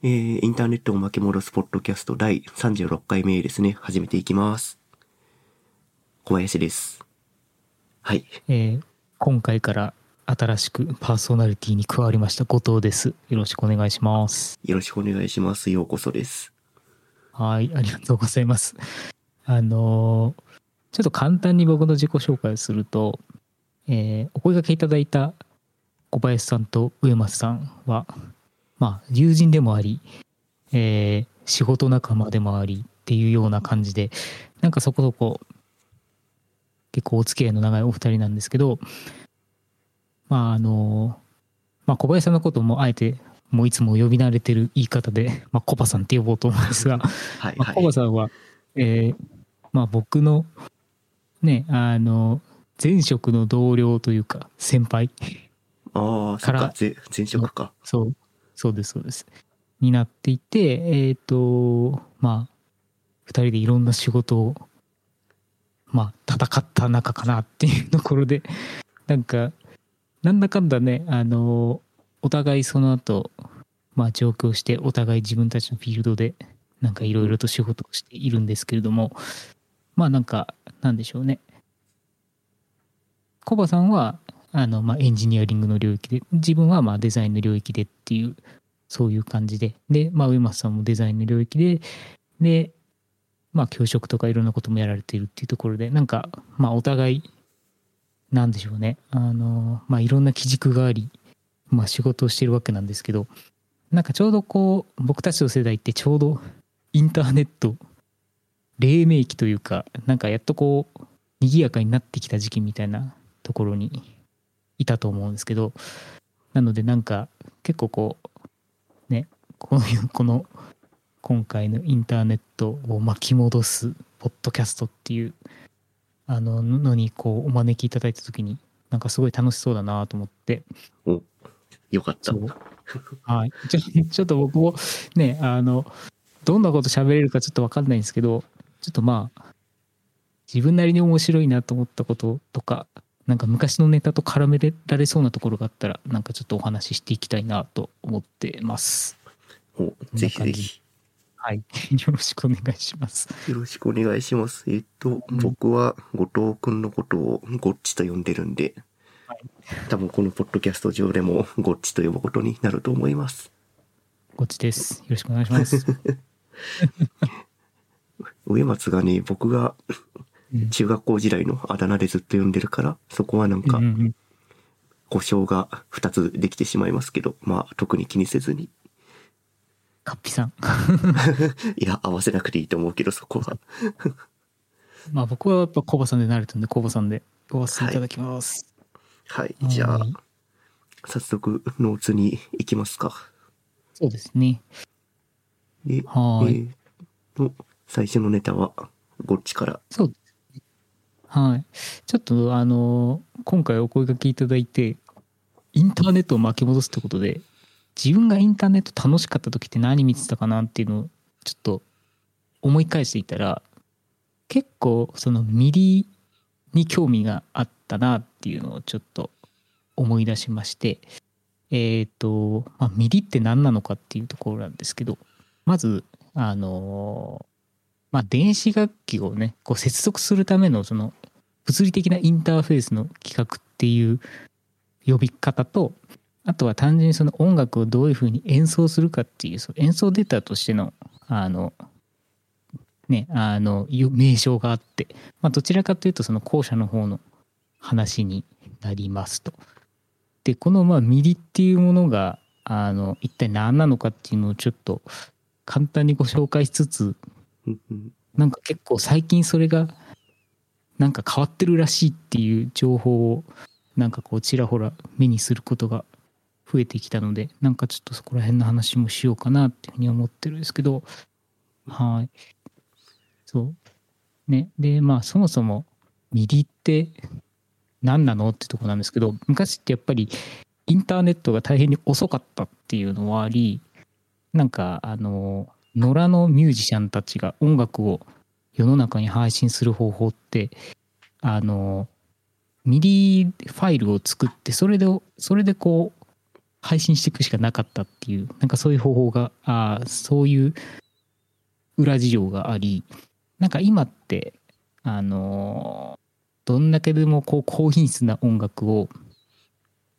えー、インターネットを巻き戻すポッドキャスト第36回目ですね。始めていきます。小林です。はい。えー今回から新しくパーソナリティに加わりました後藤です。よろしくお願いします。よろしくお願いします。ようこそです。はい、ありがとうございます。あのーちょっと簡単に僕の自己紹介をすると、えーお声掛けいただいた小林さんと上松さんは、まあ、友人でもあり、えー仕事仲間でもありっていうような感じで、なんかそこそこ結構お付き合いの長いお二人なんですけど、まああの、まあ小林さんのこともあえてもういつも呼び慣れてる言い方で、まあコバさんって呼ぼうと思うんですが、はい、まあ、コバはい。さんは、えーまあ僕のね、あの、前職の同僚というか先輩、ああ、そから前職か。そう、そうです、そうです。になっていて、えっ、と、まあ、二人でいろんな仕事を、まあ、戦った仲かなっていうところで、なんか、なんだかんだね、あの、お互いその後、まあ上京して、お互い自分たちのフィールドで、なんかいろいろと仕事をしているんですけれども、まあなんか、なんでしょうね。コバさんは、あの、まあ、エンジニアリングの領域で、自分はまあデザインの領域でっていう、そういう感じで、で、まあ、上松さんもデザインの領域で、で、まあ、教職とかいろんなこともやられているっていうところで、なんか、まあ、お互い、なんでしょうね、あの、まあ、いろんな基軸があり、まあ、仕事をしてるわけなんですけど、なんかちょうどこう、僕たちの世代ってちょうどインターネット、黎明期というか、なんかやっとこう、賑やかになってきた時期みたいなところにいたと思うんですけどなのでなんか結構こうねこういうこの今回のインターネットを巻き戻すポッドキャストっていうあののにこうお招きいただいた時になんかすごい楽しそうだなと思って。お、よかった。はい。ちょちょっと僕もねあのどんなこと喋れるかちょっと分かんないんですけどちょっとまあ自分なりに面白いなと思ったこととかなんか昔のネタと絡められそうなところがあったらなんかちょっとお話ししていきたいなと思ってます。お、ぜひぜひ。はい。よろしくお願いします。よろしくお願いします。えっと、うん。僕は後藤くんのことをゴッチと呼んでるんで、多分このポッドキャスト上でもゴッチと呼ぶことになると思います。こっちです。よろしくお願いします、上松がね、僕がうん中学校時代のあだ名でずっと呼んでるから、そこはなんか故障が2つできてしまいますけど、まあ特に気にせずに。カッピさん いや、合わせなくていいと思うけど、そこは。まあ僕はやっぱコバさんで慣れたんでコバさんで呼ばせていただきます、はい。じゃあはい、早速ノーツに行きますか。そうですねえ、はいえーと、最初のネタは、ゴッチから。そう。はい。ちょっとあの、今回お声掛けいただいて、インターネットを巻き戻すってことで、自分がインターネット楽しかった時って何見てたかなっていうのをちょっと思い返していたら、結構そのミリに興味があったなっていうのをちょっと思い出しまして、えっ、と、まあ、ミリって何なのかっていうところなんですけど、まず、あのまあ、電子楽器をねこう接続するためのその物理的なインターフェースの企画っていう呼び方とあとは単純にその音楽をどういうふうに演奏するかっていうその演奏データとしてのあのねあの名称があって、まあ、どちらかというとその後者の方の話になりますと。でこのまあミリっていうものがあの一体何なのかっていうのをちょっと簡単にご紹介しつつなんか結構最近それがなんか変わってるらしいっていう情報をなんかこうちらほら目にすることが増えてきたのでなんかちょっとそこら辺の話もしようかなっていうふうに思ってるんですけどはい。そう。ね。でまあそもそもミリって何なのってとこなんですけど昔ってやっぱりインターネットが大変に遅かったっていうのはありなんかあの野良のミュージシャンたちが音楽を世の中に配信する方法ってあのMIDI ファイルを作ってそれでそれでこう配信していくしかなかったっていうなんかそういう方法があそういう裏事情がありなんか今ってあのどんだけでもこう高品質な音楽を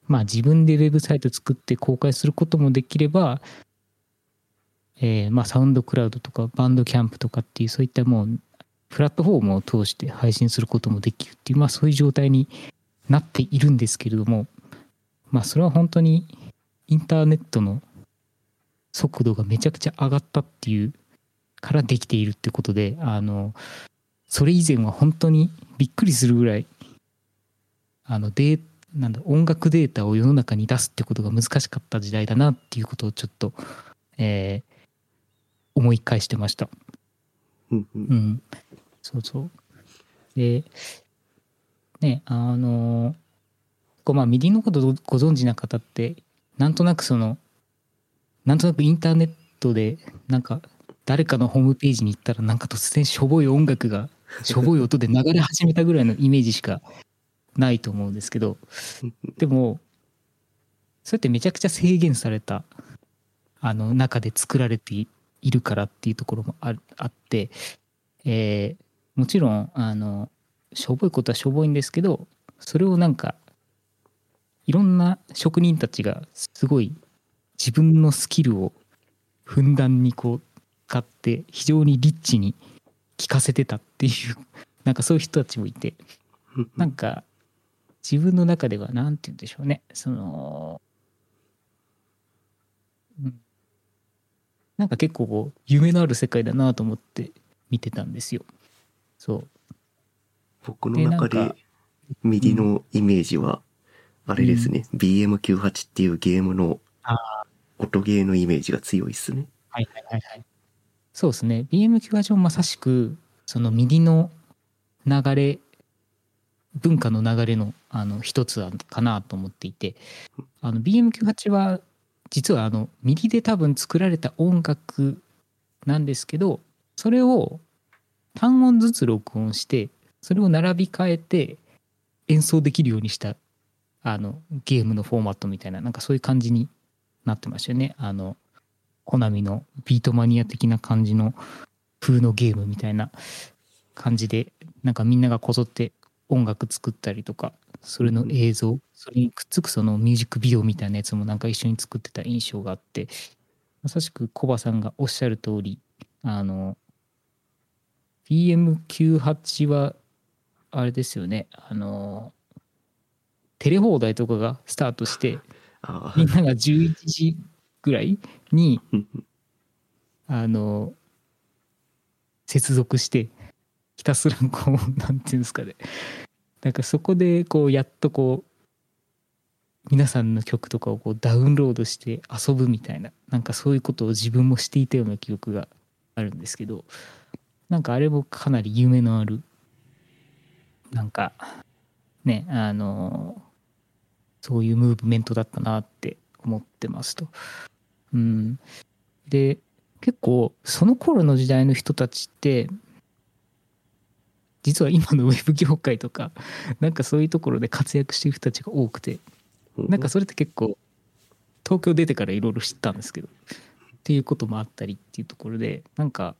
まあ自分でウェブサイト作って公開することもできれば、えー、まあサウンドクラウドとかバンドキャンプとかっていうそういったもうプラットフォームを通して配信することもできるっていうまあそういう状態になっているんですけれどもまあそれは本当にインターネットの速度がめちゃくちゃ上がったっていうからできているってことであのそれ以前は本当にびっくりするぐらいあのデなんだ音楽データを世の中に出すってことが難しかった時代だなっていうことをちょっと、えー、思い返してました。うん、うん、そうそう。で、ね、あの、こうまあ、 MIDI のことご存知な方って、なんとなくその、なんとなくインターネットで、なんか、誰かのホームページに行ったら、なんか突然しょぼい音楽が、しょぼい音で流れ始めたぐらいのイメージしかないと思うんですけど、でも、そうやってめちゃくちゃ制限された、あの、中で作られているからっていうところもああって、えー、もちろん、あの、しょぼいことはしょぼいんですけど、それをなんか、いろんな職人たちがすごい自分のスキルをふんだんにこう使って非常にリッチに聞かせてたっていう なんかそういう人たちもいてなんか自分の中では何て言うんでしょうね。その、うん、なんか結構こう夢のある世界だなと思って見てたんですよ。そう。僕の中で右のイメージはあれですね、うん、BM98 っていうゲームの音ゲーのイメージが強いっすね。はいはいはいはい。そうですね。BM98 もまさしくその MIDI の流れ文化の流れのあの一つかなと思っていて。あの BM98 は実はあの MIDI で多分作られた音楽なんですけどそれを単音ずつ録音してそれを並び替えて演奏できるようにしたあのゲームのフォーマットみたいななんかそういう感じになってましたよね。あのコナミのビートマニア的な感じの風のゲームみたいな感じでなんかみんながこぞって音楽作ったりとかそれの映像それにくっつくそのミュージックビデオみたいなやつもなんか一緒に作ってた印象があってまさしくコバさんがおっしゃる通りあの PM98 はあれですよね。あのテレ放題とかがスタートしてみんなが11時ぐらいにあの接続してひたすらこうなんていうんですかねなんかそこでこうやっとこう皆さんの曲とかをこうダウンロードして遊ぶみたいななんかそういうことを自分もしていたような記憶があるんですけどなんかあれもかなり夢のあるなんかねあのそういうムーブメントだったなって思ってますと。うん、で結構その頃の時代の人たちって実は今のウェブ業界とか なんかそういうところで活躍してる人たちが多くてなんかそれって結構東京出てからいろいろ知ったんですけどっていうこともあったりっていうところでなんか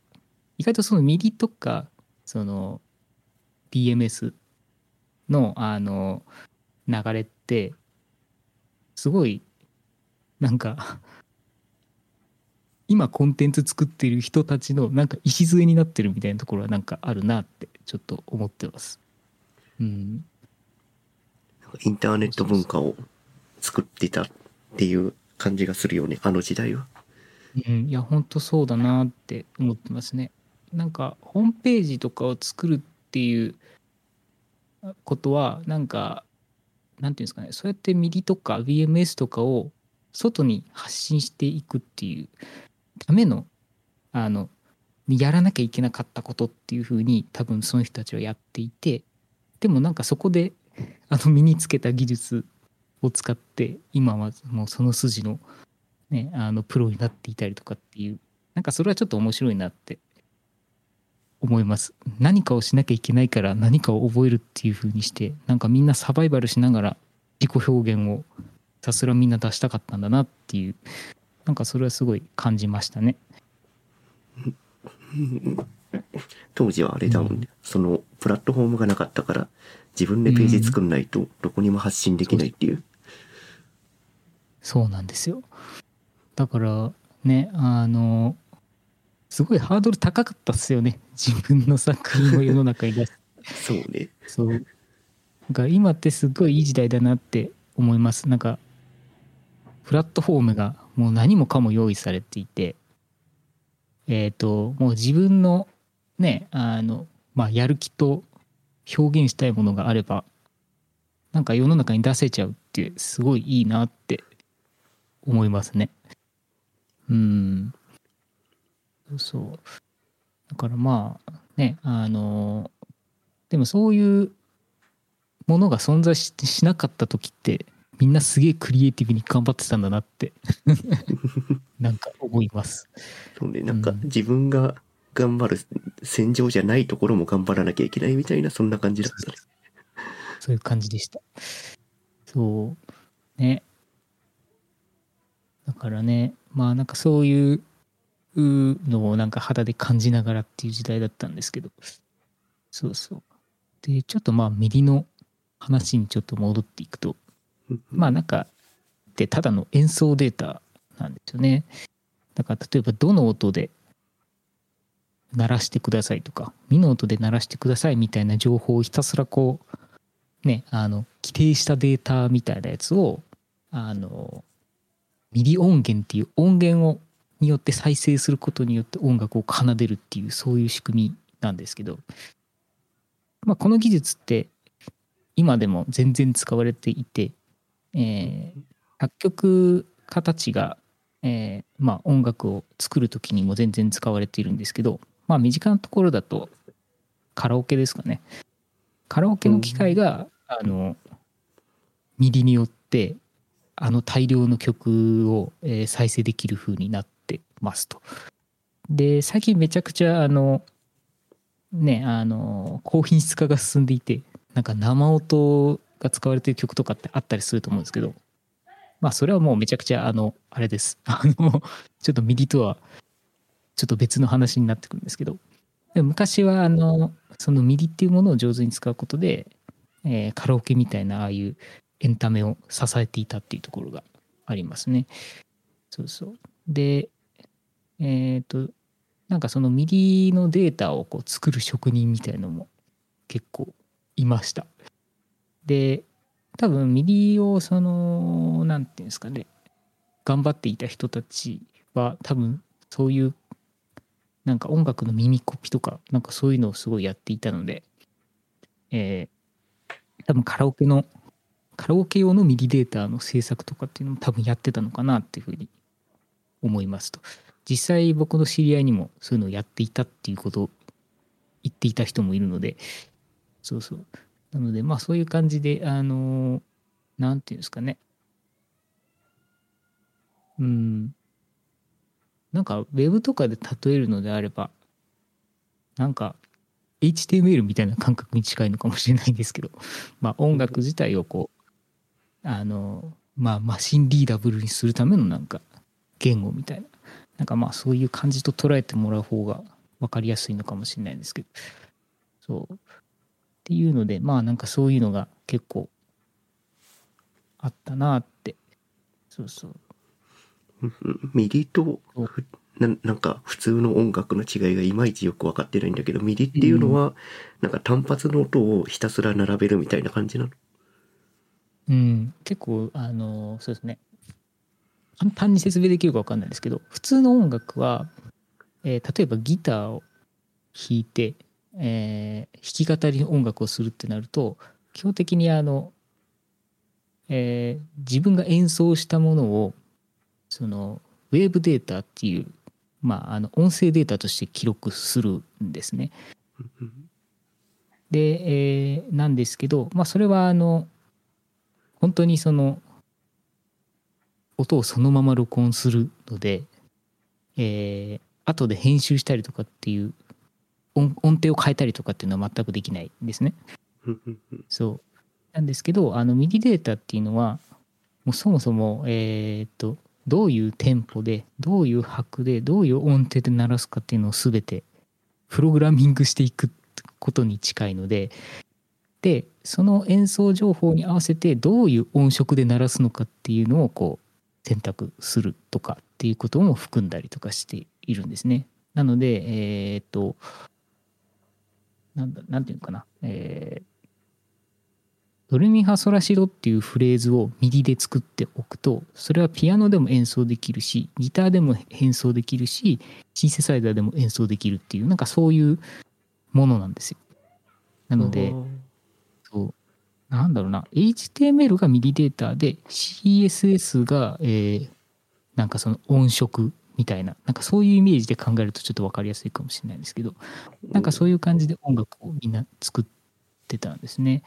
意外とその MIDI とかその BMS のあの流れってすごいなんか今コンテンツ作ってる人たちのなんか礎になってるみたいなところはなんかあるなってちょっと思ってます。うん。インターネット文化を作ってたっていう感じがするよね、あの時代は。うん、いや、本当そうだなって思ってますね。なんか、ホームページとかを作るっていうことは、なんか、なんていうんですかね、そうやって MIDI とか BMS とかを外に発信していくっていうためのあのやらなきゃいけなかったことっていうふうに多分その人たちはやっていてでもなんかそこで あの身につけた技術を使って今はもうその筋の,、ね、あのプロになっていたりとかっていうなんかそれはちょっと面白いなって思います。何かをしなきゃいけないから何かを覚えるっていうふうにしてなんかみんなサバイバルしながら自己表現をさすらみんな出したかったんだなっていうなんかそれはすごい感じましたね。当時はあれだもんね、うん、そのプラットフォームがなかったから自分でページ作んないとどこにも発信できないっていう、うん、そうなんですよ。だからねあのすごいハードル高かったっすよね。自分の作品を世の中に出すそうね。そう。なんか今ってすごいいい時代だなって思います。なんかプラットフォームがもう何もかも用意されていてえっ、ー、ともう自分のねあのまあやる気と表現したいものがあればなんか世の中に出せちゃうってすごいいいなって思いますね。うんそうだからまあねあのでもそういうものが存在ししなかった時ってみんなすげえクリエイティブに頑張ってたんだなって なんか思います。そうね、なんか自分が頑張る戦場じゃないところも頑張らなきゃいけないみたいなそんな感じだったね。そういう感じでした。そう。ね。だからね、まあなんかそういうのをなんか肌で感じながらっていう時代だったんですけど、そうそう。で、ちょっとまあミリの話にちょっと戻っていくと、まあなんかでただの演奏データなんですよね。だから例えばどの音で鳴らしてくださいとか、ミの音で鳴らしてくださいみたいな情報をひたすらこう、ね、あの、規定したデータみたいなやつを、あの、ミリ音源っていう音源を、によって再生することによって音楽を奏でるっていう、そういう仕組みなんですけど、まあ、この技術って今でも全然使われていて、えー、作曲家たちが、えーまあ、音楽を作る時にも全然使われているんですけど、まあ、身近なところだとカラオケですかねカラオケの機械が、あのミリによってあの大量の曲を、えー、再生できる風になってますと。で最近めちゃくちゃあのねあの高品質化が進んでいてなんか生音が使われてる曲とかってあったりすると思うんですけど、まあそれはもうめちゃくちゃあの、あれです。あの、ちょっと MIDI とはちょっと別の話になってくるんですけど、昔はあの、その MIDI っていうものを上手に使うことで、えー、カラオケみたいなああいうエンタメを支えていたっていうところがありますね。そうそう。で、えっ、ー、と、なんかその MIDI のデータをこう作る職人みたいのも結構いました。で多分 MIDI をその何て言うんですかね頑張っていた人たちは多分そういうなんか音楽の耳コピとかなんかそういうのをすごいやっていたので、えー、多分カラオケのカラオケ用のミディデータの制作とかっていうのも多分やってたのかなっていうふうに思いますと。実際僕の知り合いにもそういうのをやっていたっていうことを言っていた人もいるのでそうそう。なので、まあそういう感じで、あの、なんていうんですかね。うん。なんか、ウェブとかで例えるのであれば、なんか、HTML みたいな感覚に近いのかもしれないんですけど、まあ音楽自体をこう、あの、まあマシンリーダブルにするためのなんか言語みたいな、なんかまあそういう感じと捉えてもらう方が分かりやすいのかもしれないんですけど、そう。っていうのでまあなんかそういうのが結構あったなって。そうそう。MIDI とななんか普通の音楽の違いがいまいちよく分かってないんだけど MIDI っていうのは、なんか単発の音をひたすら並べるみたいな感じなの？うん。結構あのそうですね。簡単に説明できるか分かんないですけど普通の音楽は、えー、例えばギターを弾いてえー、弾き語り音楽をするってなると基本的にあの、えー、自分が演奏したものをそのウェーブデータっていう、まあ、あの音声データとして記録するんですね。で、えー、なんですけど、まあ、それはあの本当にその音をそのまま録音するので、えー、後で編集したりとかっていう音程を変えたりとかっていうのは全くできないんですね。そうなんですけどあのミディデータっていうのは、もうそもそも、えー、っと、どういうテンポで、どういう拍で、どういう音程で鳴らすかっていうのを全てプログラミングしていくことに近いので、で、その演奏情報に合わせてどういう音色で鳴らすのかっていうのをこう選択するとかっていうことも含んだりとかしているんですね。なので、えー、っと、なんだ、なんていうのかな。えー、ドレミファソラシドっていうフレーズを右で作っておくと、それはピアノでも演奏できるし、ギターでも演奏できるし、シンセサイザーでも演奏できるっていう、なんかそういうものなんですよ。なので、そう、なんだろうな、HTML がミディデータで、CSS が、えー、なんかその音色みたいな、なんかそういうイメージで考えるとちょっと分かりやすいかもしれないんですけど、なんかそういう感じで音楽をみんな作ってたんですね。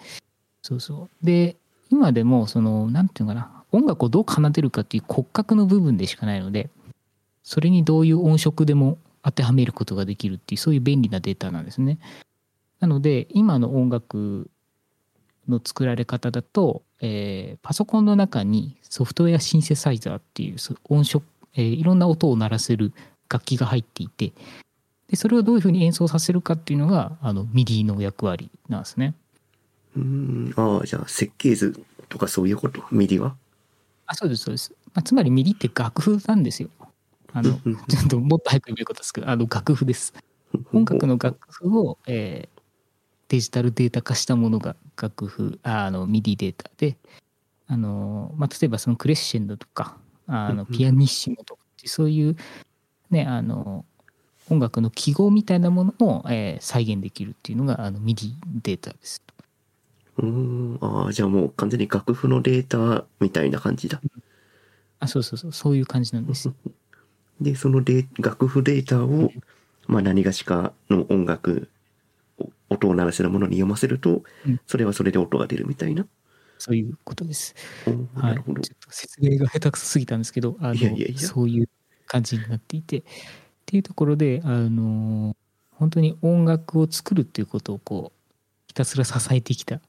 そうそう。で、今でも、その、なんていうのかな、音楽をどう奏でるかっていう骨格の部分でしかないので、それにどういう音色でも当てはめることができるっていう、そういう便利なデータなんですね。なので、今の音楽の作られ方だと、えー、パソコンの中にソフトウェアシンセサイザーっていう音色えー、いろんな音を鳴らせる楽器が入っていてでそれをどういうふうに演奏させるかっていうのがあの MIDIの役割なんですね。うんああじゃあ設計図とかそういうこと？ MIDIは？あそうですそうです、まあ、つまり MIDIって楽譜なんですよ。あのちょっともっと早く言うことですけどあの楽譜です。音楽の楽譜を、えー、デジタルデータ化したものが楽譜あの MIDIデータであの、まあ、例えばそのクレッシェンドとかあのピアニッシモとかそういうねあの音楽の記号みたいなものも、えー、再現できるっていうのがあのミディデータです。うん。ああじゃあもう完全に楽譜のデータみたいな感じだ。あそうそうそう。そういう感じなんです でそのデ楽譜データを、まあ、何がしかの音楽音を鳴らせるものに読ませると、うん、それはそれで音が出るみたいな。そういうことです。はい、ちょっと説明が下手くそすぎたんですけど、あのそういう感じになっていて、っていうところで、あの本当に音楽を作るっていうことをこうひたすら支えてきた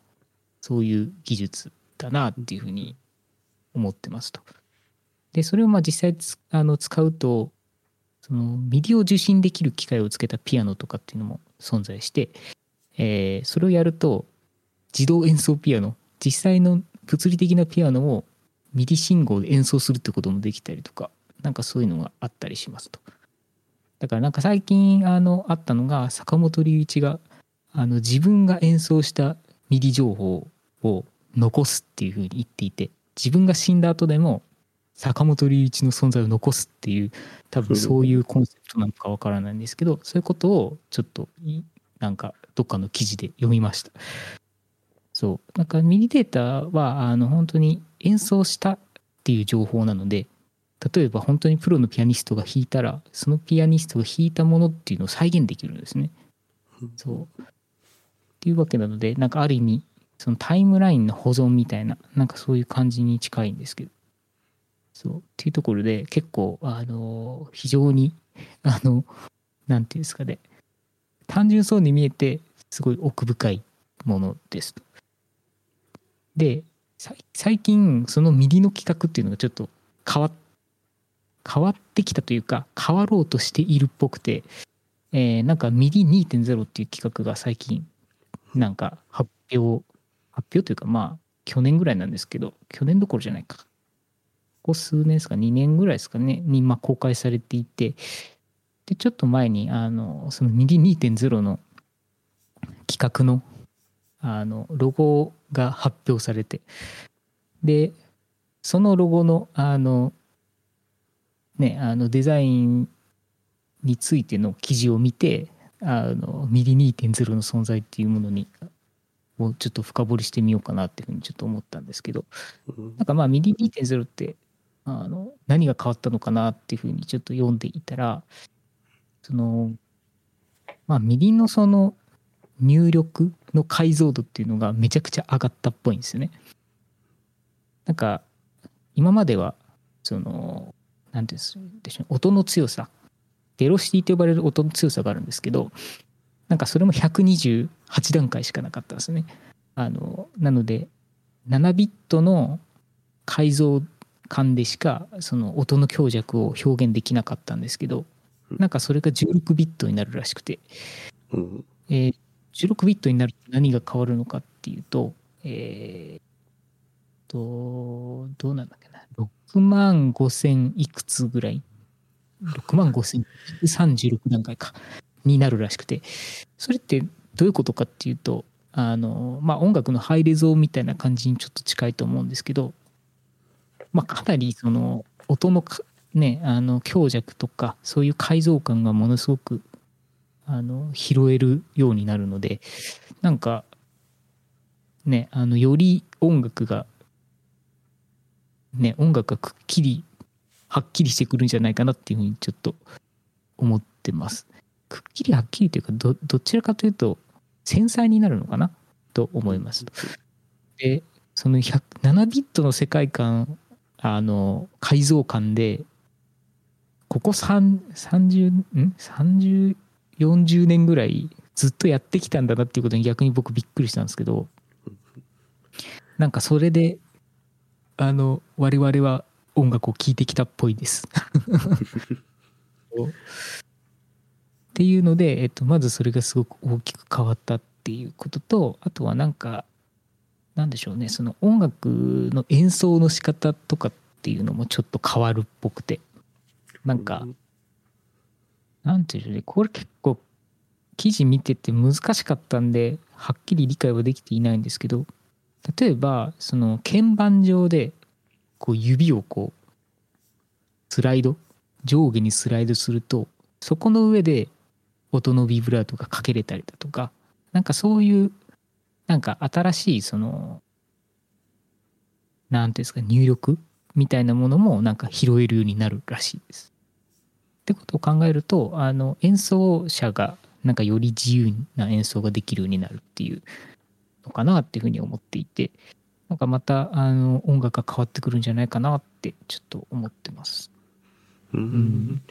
そういう技術だなっていうふうに思ってますと。でそれをまあ実際あの使うとその MIDIを受信できる機械をつけたピアノとかっていうのも存在して、えー、それをやると自動演奏ピアノ実際の物理的なピアノを MIDI信号で演奏するってこともできたりとかなんかそういうのがあったりしますと。だからなんか最近あのあったのが坂本龍一があの自分が演奏した MIDI情報を残すっていうふうに言っていて自分が死んだ後でも坂本龍一の存在を残すっていう多分そういうコンセプトなのかわからないんですけどそういうことをちょっとなんかどっかの記事で読みました。そう。なんかミニデータは、あの、本当に演奏したっていう情報なので、例えば本当にプロのピアニストが弾いたら、そのピアニストが弾いたものっていうのを再現できるんですね。そう。っていうわけなので、なんかある意味、そのタイムラインの保存みたいな、なんかそういう感じに近いんですけど。そう。っていうところで、結構、あの、非常に、あの、なんていうんですかね、単純そうに見えて、すごい奥深いものですと。で最近その MIDIの規格っていうのがちょっと変わ変わってきたというか変わろうとしているっぽくて、えー、なんか MIDI 2.0っていう規格が最近なんか発表発表というかまあ去年ぐらいなんですけど去年どころじゃないか。ここ数年ですか2年ぐらいですかねにま公開されていてでちょっと前にあのその MIDI 2.0の規格のあのロゴが発表されて。でそのロゴのあのねあのデザインについての記事を見てあの MIDI 2.0の存在っていうものにをちょっと深掘りしてみようかなっていうふうにちょっと思ったんですけど、なんかまあ MIDI 2.0ってあの何が変わったのかなっていうふうにちょっと読んでいたらそのまあ MIDIのその入力の解像度っていうのがめちゃくちゃ上がったっぽいんですよね。なんか今まではその何て言うんでしょう音の強さベロシティと呼ばれる音の強さがあるんですけどなんかそれも128段階しかなかったんですね。あのなので7ビットの改造感でしかその音の強弱を表現できなかったんですけどなんかそれが16ビットになるらしくて、うん。えー16ビットになると何が変わるのかっていうとえーとどうなんだっけな。6万5千いくつぐらい？6万5千36段階か。になるらしくて。それってどういうことかっていうとあのまあ音楽のハイレゾーみたいな感じにちょっと近いと思うんですけどまあかなりその音のねあの強弱とかそういう解像感がものすごくあの拾えるようになるのでなんかねあのより音楽がね音楽がくっきりはっきりしてくるんじゃないかなっていうふうにちょっと思ってます。くっきりはっきりというかどどちらかというと繊細になるのかな？と思います。でその100 7ビットの世界観あの改造感でここ3 30ん30 40年ぐらいずっとやってきたんだなっていうことに逆に僕びっくりしたんですけどなんかそれであの我々は音楽を聴いてきたっぽいです。っていうので、えっと、まずそれがすごく大きく変わったっていうこととあとはなんかなんでしょうねその音楽の演奏の仕方とかっていうのもちょっと変わるっぽくてなんかなんていうねこれ結構記事見てて難しかったんではっきり理解はできていないんですけど例えばその鍵盤上でこう指をこうスライド上下にスライドするとそこの上で音のビブラートがかけれたりだとかなんかそういうなんか新しいそのなんていうんですか入力みたいなものもなんか拾えるようになるらしいです。ってことを考えるとあの演奏者がなんかより自由な演奏ができるようになるっていうのかなっていうふうに思っていてなんかまたあの音楽が変わってくるんじゃないかなってちょっと思ってます。うんん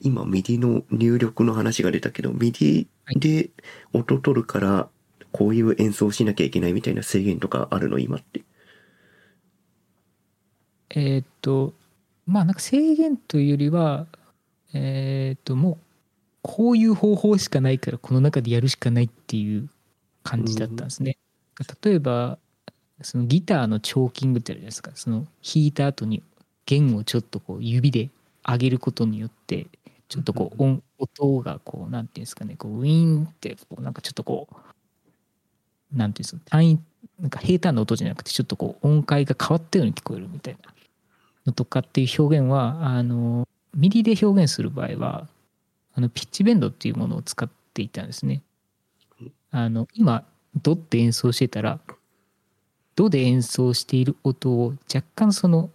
今、 MIDIの入力の話が出たけど、 MIDIで音取るから、こういう演奏しなきゃいけないみたいな制限とかあるの？今って。えーっとまあなんか制限というよりはえーっともうこういう方法しかないからこの中でやるしかないっていう感じだったんですね。例えばそのギターのチョーキングってあるじゃないですか。その弾いた後に弦をちょっとこう指で上げることによってちょっとこう音音がこうなんていうんですかね。こうウィーンってこうなんかちょっとこうなんていうんですか単位なんか平坦な音じゃなくてちょっとこう音階が変わったように聞こえるみたいなのとかっていう表現はあの MIDIで表現する場合はあのピッチベンドっていうものを使っていたんですね。あの今ドって演奏してたらドで演奏している音を若干その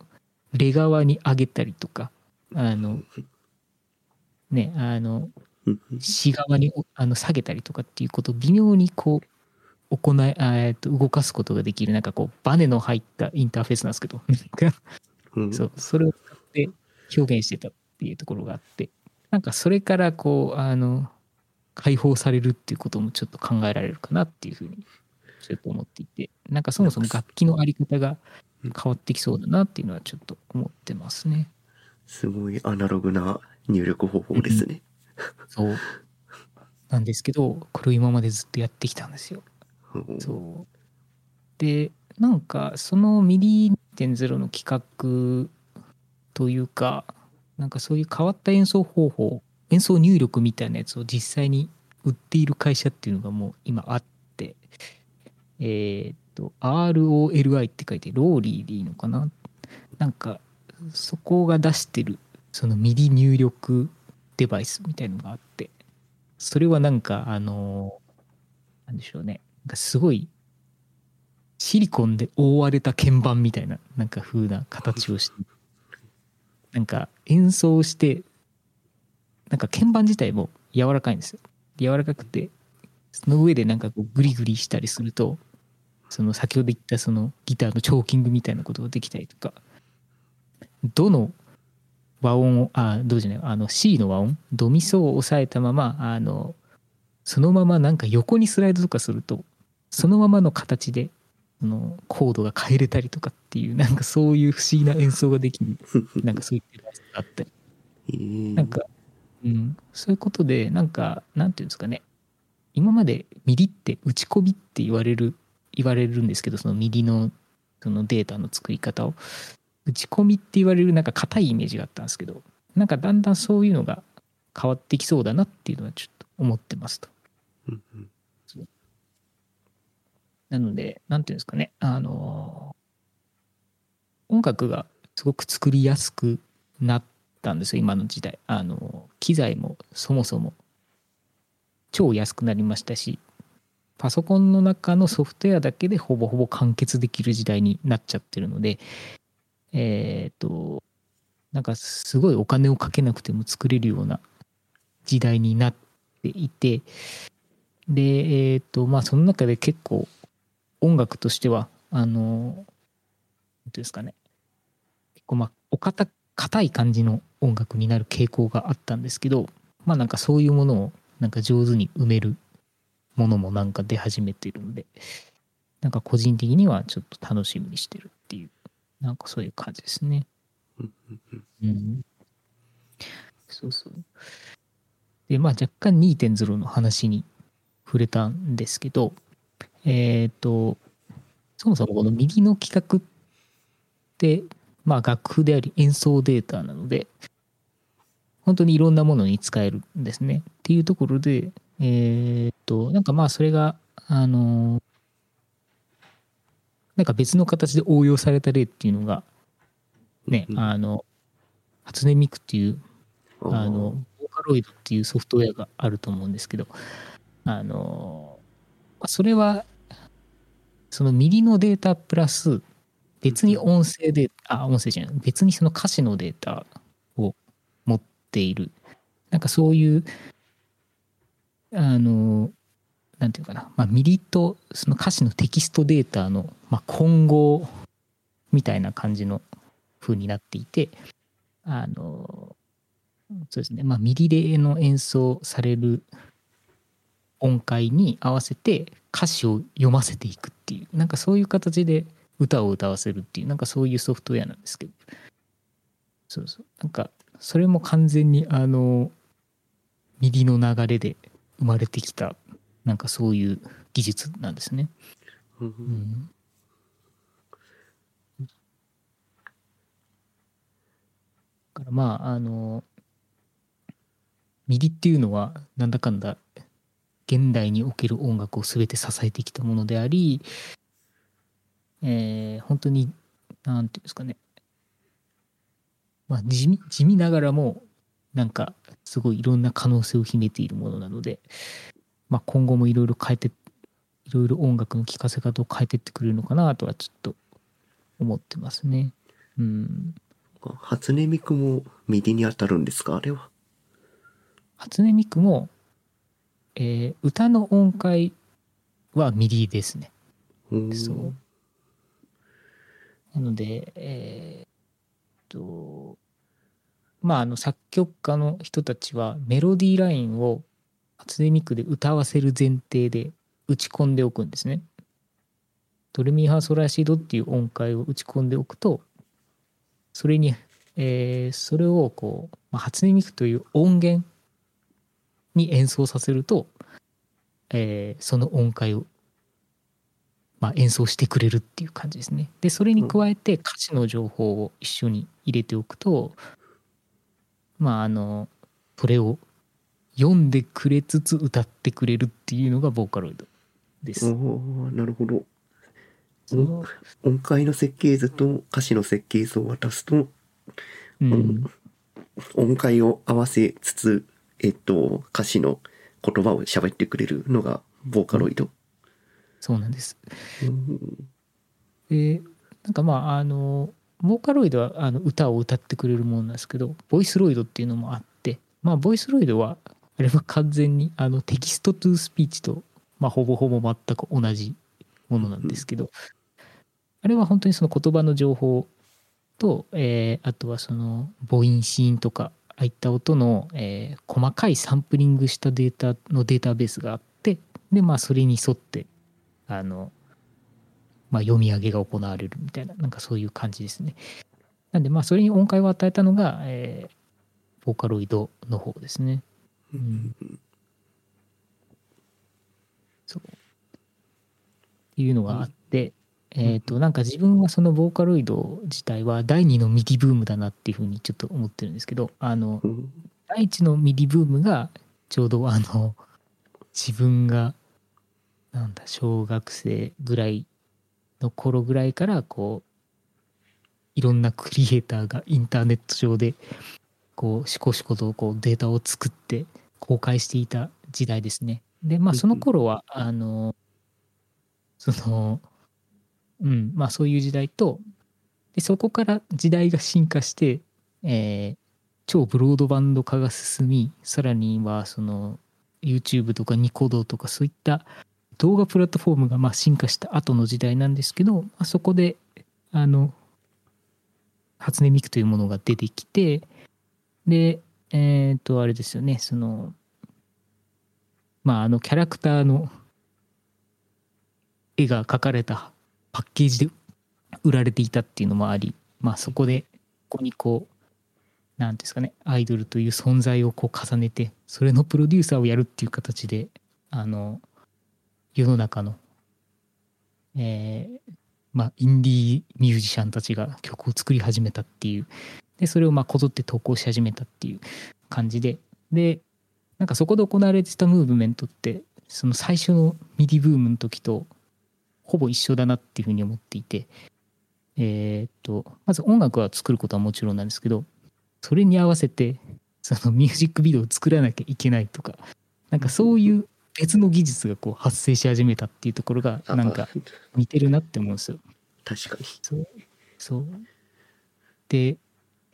レ側に上げたりとかあのねあのうんシ側におあの下げたりとかっていうことを微妙にこう行いあえっと動かすことができる。なんかこうバネの入ったインターフェースなんですけど。そうそれを使って表現してた。っていうところがあってなんかそれからこうあの解放されるっていうこともちょっと考えられるかなっていうふうにちょっと思っていてなんかそもそも楽器のあり方が変わってきそうだなっていうのはちょっと思ってますね。すごいアナログな入力方法ですね。そうなんですけどこれを今までずっとやってきたんですよ。うんそうでなんかその MIDI 2.0の規格というかなんかそういう変わった演奏方法演奏入力みたいなやつを実際に売っている会社っていうのがもう今あってえーっと ROLI って書いてローリーでいいのかな？なんかそこが出してるその MIDI入力デバイスみたいのがあってそれはなんかあのなんでしょうね。なんかすごいシリコンで覆われた鍵盤みたいななんか風な形をして。なんか演奏してなんか鍵盤自体も柔らかいんですよ。柔らかくてその上でなんかこうグリグリしたりするとその先ほど言ったそのギターのチョーキングみたいなことができたりとかどの和音をあどうじゃないあの C の和音ドミソを押さえたままあのそのままなんか横にスライドとかするとそのままの形でのコードが変えれたりとかっていうなんかそういう不思議な演奏ができる なんかそういうデバイスがあったりなんか、うん、そういうことでなんかなんていうんですかね。今までミリって打ち込みって言われる言われるんですけどそのミリのそのデータの作り方を。打ち込みって言われるなんか硬いイメージがあったんですけどなんかだんだんそういうのが変わってきそうだなっていうのはちょっと思ってますと。なので、なんていうんですかね、あの、音楽がすごく作りやすくなったんですよ、今の時代。あの、機材もそもそも超安くなりましたし、パソコンの中のソフトウェアだけでほぼほぼ完結できる時代になっちゃってるので、えっ、と、なんかすごいお金をかけなくても作れるような時代になっていて、で、えっ、と、まあその中で結構音楽としては、あの、何ていうんですかね、結構まあ、お堅硬い感じの音楽になる傾向があったんですけど、まあなんかそういうものをなんか上手に埋めるものもなんか出始めてるんで、なんか個人的にはちょっと楽しみにしてるっていう、なんかそういう感じですね。うん。そうそう。で、まあ若干2.0の話に触れたんですけど、えっ、ー、と、そもそもこの右の企画って、まあ楽譜であり演奏データなので、本当にいろんなものに使えるんですね。っていうところで、えっ、ー、と、なんかまあそれが、あの、なんか別の形で応用された例っていうのが、ね、あの、初音ミクっていう、あの、ボーカロイドっていうソフトウェアがあると思うんですけど、あの、それは、そのミリのデータプラス、別に音声で、あ、音声じゃない、別にその歌詞のデータを持っている。なんかそういう、あの、なんていうかな、まあ、ミリとその歌詞のテキストデータの、まあ、混合みたいな感じの風になっていて、あの、そうですね、まあ、ミリでの演奏される音階に合わせて歌詞を読ませていくっていうなんかそういう形で歌を歌わせるっていうなんかそういうソフトウェアなんですけど。そうそう。なんかそれも完全にあの右の流れで生まれてきたなんかそういう技術なんですね。うん、だからまああの右っていうのはなんだかんだ現代における音楽を全て支えてきたものであり、えー、本当に何て言うんですかねまあ地味地味ながらもなんかすごいいろんな可能性を秘めているものなので、まあ、今後もいろいろ変えていろいろ音楽の聴かせ方を変えてってくれるのかなとはちょっと思ってますね。うん。初音ミクも右に当たるんですか？あれは。初音ミクもえー、歌の音階はミリですね。そう。なので、えー、っと、まあ、あの、作曲家の人たちはメロディーラインを初音ミクで歌わせる前提で打ち込んでおくんですね。ドレミファソラシドっていう音階を打ち込んでおくと、それに、えー、それをこう、まあ、初音ミクという音源に演奏させると、えー、その音階を、まあ、演奏してくれるっていう感じですね。でそれに加えて歌詞の情報を一緒に入れておくとまああのそれを読んでくれつつ歌ってくれるっていうのがボーカロイドです。おなるほど。音階の設計図と歌詞の設計図を渡すと、うん、音階を合わせつつえっと、歌詞の言葉を喋ってくれるのがボーカロイド。そうなんです。うん、で、なんかまあ、あの、ボーカロイドはあの歌を歌ってくれるものなんですけど、ボイスロイドっていうのもあって、まあ、ボイスロイドは、あれは完全にあの text to speech と、まあ、ほぼほぼ全く同じものなんですけど、うん、あれは本当にその言葉の情報と、えー、あとはその母音子音とかああいった音の、えー、細かいサンプリングしたデータのデータベースがあってでまあそれに沿ってあのまあ、読み上げが行われるみたいななんかそういう感じですね。なんでまあそれに音階を与えたのが、えー、ボーカロイドの方ですね。うん、そうっていうのがあって、えっ、となんか自分はそのボーカロイド自体は第二の MIDIブームだなっていうふうにちょっと思ってるんですけどあのうん第一の MIDIブームがちょうどあの 自分がなんだ小学生ぐらいの頃ぐらいからこういろんなクリエイターがインターネット上でこうしこしことこうデータを作って公開していた時代ですね。でまあその頃はあのそのうんまあそういう時代とでそこから時代が進化して、えー超ブロードバンド化が進みさらにはその YouTube とかニコ動とかそういった動画プラットフォームがまあ進化した後の時代なんですけど、まあ、そこであの初音ミクというものが出てきてでえっ、とあれですよねそのまああのキャラクターの絵が描かれたパッケージで売られていたっていうのもありまあそこでここにこうなんですかねアイドルという存在をこう重ねてそれのプロデューサーをやるっていう形であの世の中のえーまあインディーミュージシャンたちが曲を作り始めたっていうでそれをまあこぞって投稿し始めたっていう感じででなんかそこで行われてたムーブメントってその最初のミディブームの時とほぼ一緒だなっていうふうに思っていてえーっとまず音楽は作ることはもちろんなんですけどそれに合わせてそのミュージックビデオを作らなきゃいけないとかなんかそういう別の技術がこう発生し始めたっていうところがあなんか似てるなって思うんですよ。確かに。そうそうで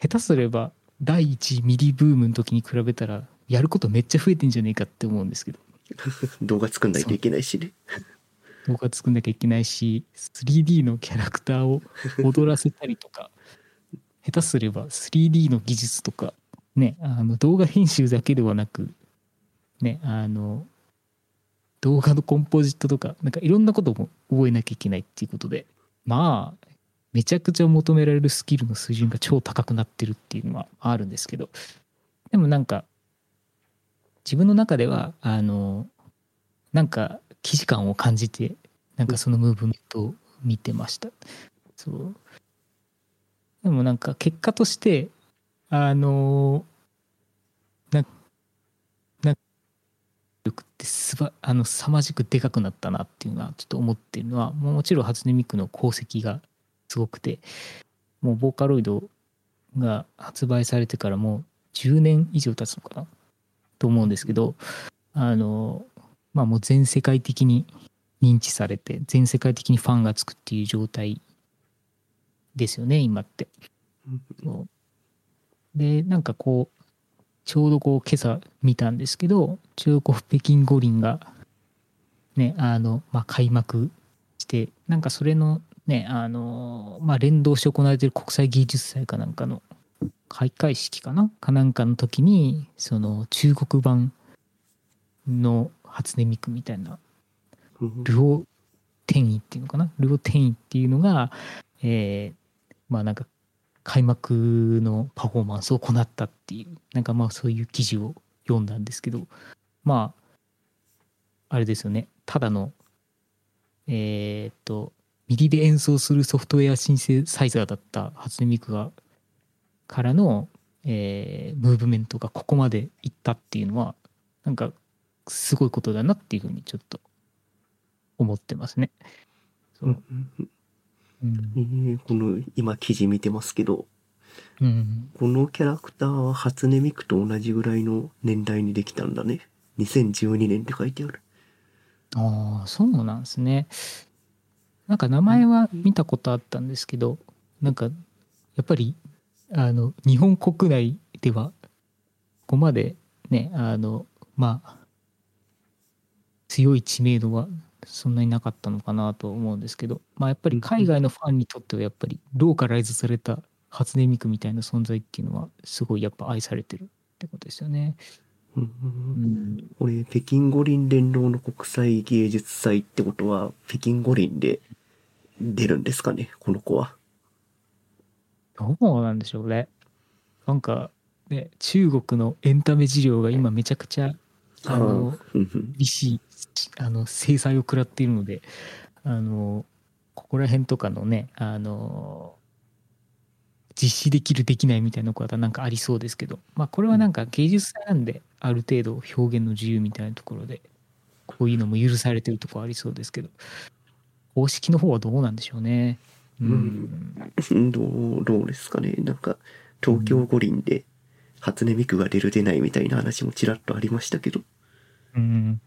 下手すれば第一ミリブームの時に比べたらやることめっちゃ増えてんじゃねえかって思うんですけど 動画作んないといけないしね。動画作んなきゃいけないし 3D のキャラクターを踊らせたりとか下手すれば 3D の技術とかねあの動画編集だけではなくねあの動画のコンポジットとかなんかいろんなことも覚えなきゃいけないっていうことでまあめちゃくちゃ求められるスキルの水準が超高くなってるっていうのはあるんですけどでもなんか自分の中ではあのなんか既視感を感じてなんかそのムーブメントを見てました。そう。でもなんか結果としてあのなな力ってすばあの凄まじくでかくなったなっていうのはちょっと思ってるのはもちろん初音ミクの功績がすごくてもうボーカロイドが発売されてからもう10年以上経つのかなと思うんですけどあのまあもう全世界的に認知されて全世界的にファンがつくっていう状態ですよね今って。でなんかこうちょうどこう今朝見たんですけど中国北京五輪がねあの、まあ、開幕してなんかそれのねあの、まあ、連動して行われている国際芸術祭かなんかの開会式かな？かなんかの時にその中国版の初音ミクみたいなうん。ルオ転移っていうのかな？ルオ転移っていうのが、えーまあなんか開幕のパフォーマンスを行ったっていうなんかまあそういう記事を読んだんですけどまああれですよね。ただのえーっと MIDIで演奏するソフトウェアシンセサイザーだった初音ミクがからの、えームーブメントがここまでいったっていうのはなんかすごいことだなっていうふうにちょっと思ってますね。そう。うん。えーこの今記事見てますけどうん、このキャラクターは初音ミクと同じぐらいの年代にできたんだね。2012年って書いてある。ああそうなんですね。なんか名前は見たことあったんですけどなんかやっぱりあの日本国内ではここまでねあのまあ強い知名度はそんなになかったのかなと思うんですけど、まあ、やっぱり海外のファンにとってはやっぱりローカライズされた初音ミクみたいな存在っていうのはすごいやっぱ愛されてるってことですよね。うんうん、これ北京五輪連動の国際芸術祭ってことは北京五輪で出るんですかね、この子は。どうなんでしょうね。なんか、ね、中国のエンタメ事業が今めちゃくちゃ、あの、厳しい、あの、制裁を食らっているので、あの、ここら辺とかのね、あの、実施できるできないみたいなことはなんかありそうですけど、まあこれはなんか芸術祭なんで、ある程度表現の自由みたいなところで、こういうのも許されてるところありそうですけど、公式の方はどうなんでしょうね。うん。うん どう、どうですかね。なんか、東京五輪で初音ミクが出る出ないみたいな話もちらっとありましたけど、うん。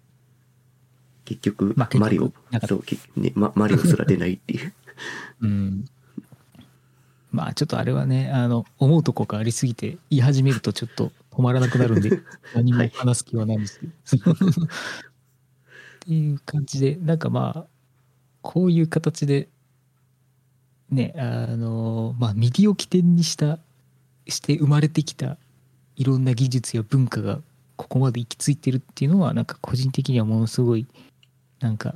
結局、まあマリオそう、けね、ま、マリオすら出ないっていう。うん。まあちょっとあれはね、あの、思うとこがありすぎて、言い始めるとちょっと止まらなくなるんで、何も話す気はないんですけど。っていう感じで、なんかまあ、こういう形で、ね、あの、まあ、 MIDI を起点にした、して生まれてきたいろんな技術や文化がここまで行き着いてるっていうのは、なんか個人的にはものすごい、なんか、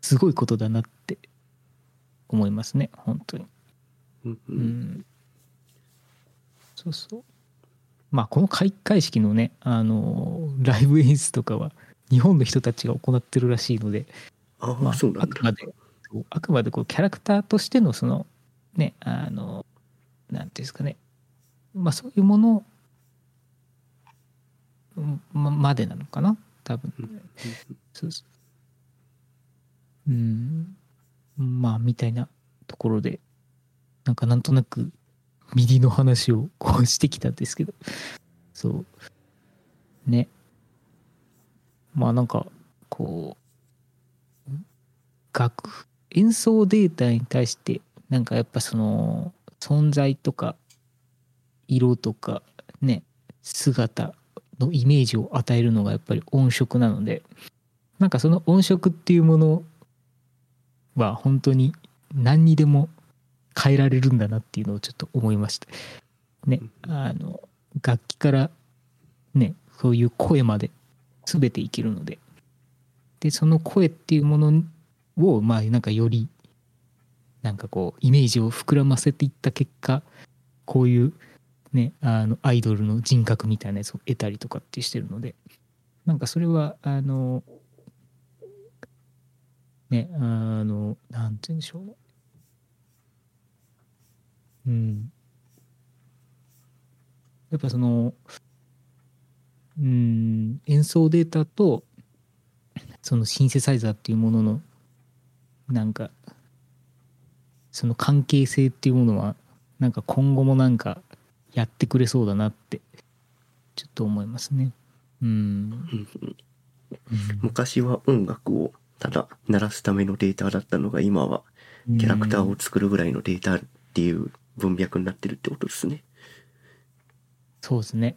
すごいことだなって思いますね、本当に。うん。そうそう。まあ、この開会式のね、あの、ライブ演出とかは、日本の人たちが行ってるらしいので、あまああ、そうなんだあく。まであくまでこうキャラクターとしてのそのねあのなんていうんですかねまあそういうものうんままでなのかな？多分。うん。そうそううん。まあみたいなところでなんかなんとなく MIDI の話をこうしてきたんですけど。そう。ね。まあなんかこう楽演奏データに対してなんかやっぱその存在とか色とかね姿のイメージを与えるのがやっぱり音色なのでなんかその音色っていうものは本当に何にでも変えられるんだなっていうのをちょっと思いました。ね、あの楽器からねそういう声まで全ていけるのででその声っていうものをまあなんかよりなんかこうイメージを膨らませていった結果こういうねあのアイドルの人格みたいなやつを得たりとかってしてるのでなんかそれはあのねあのなんて言うんでしょう。うん。やっぱそのうん演奏データとそのシンセサイザーっていうもののなんかその関係性っていうものはなんか今後もなんかやってくれそうだなってちょっと思いますね。うん。昔は音楽をただ鳴らすためのデータだったのが今はキャラクターを作るぐらいのデータっていう文脈になってるってことですね。そうですね。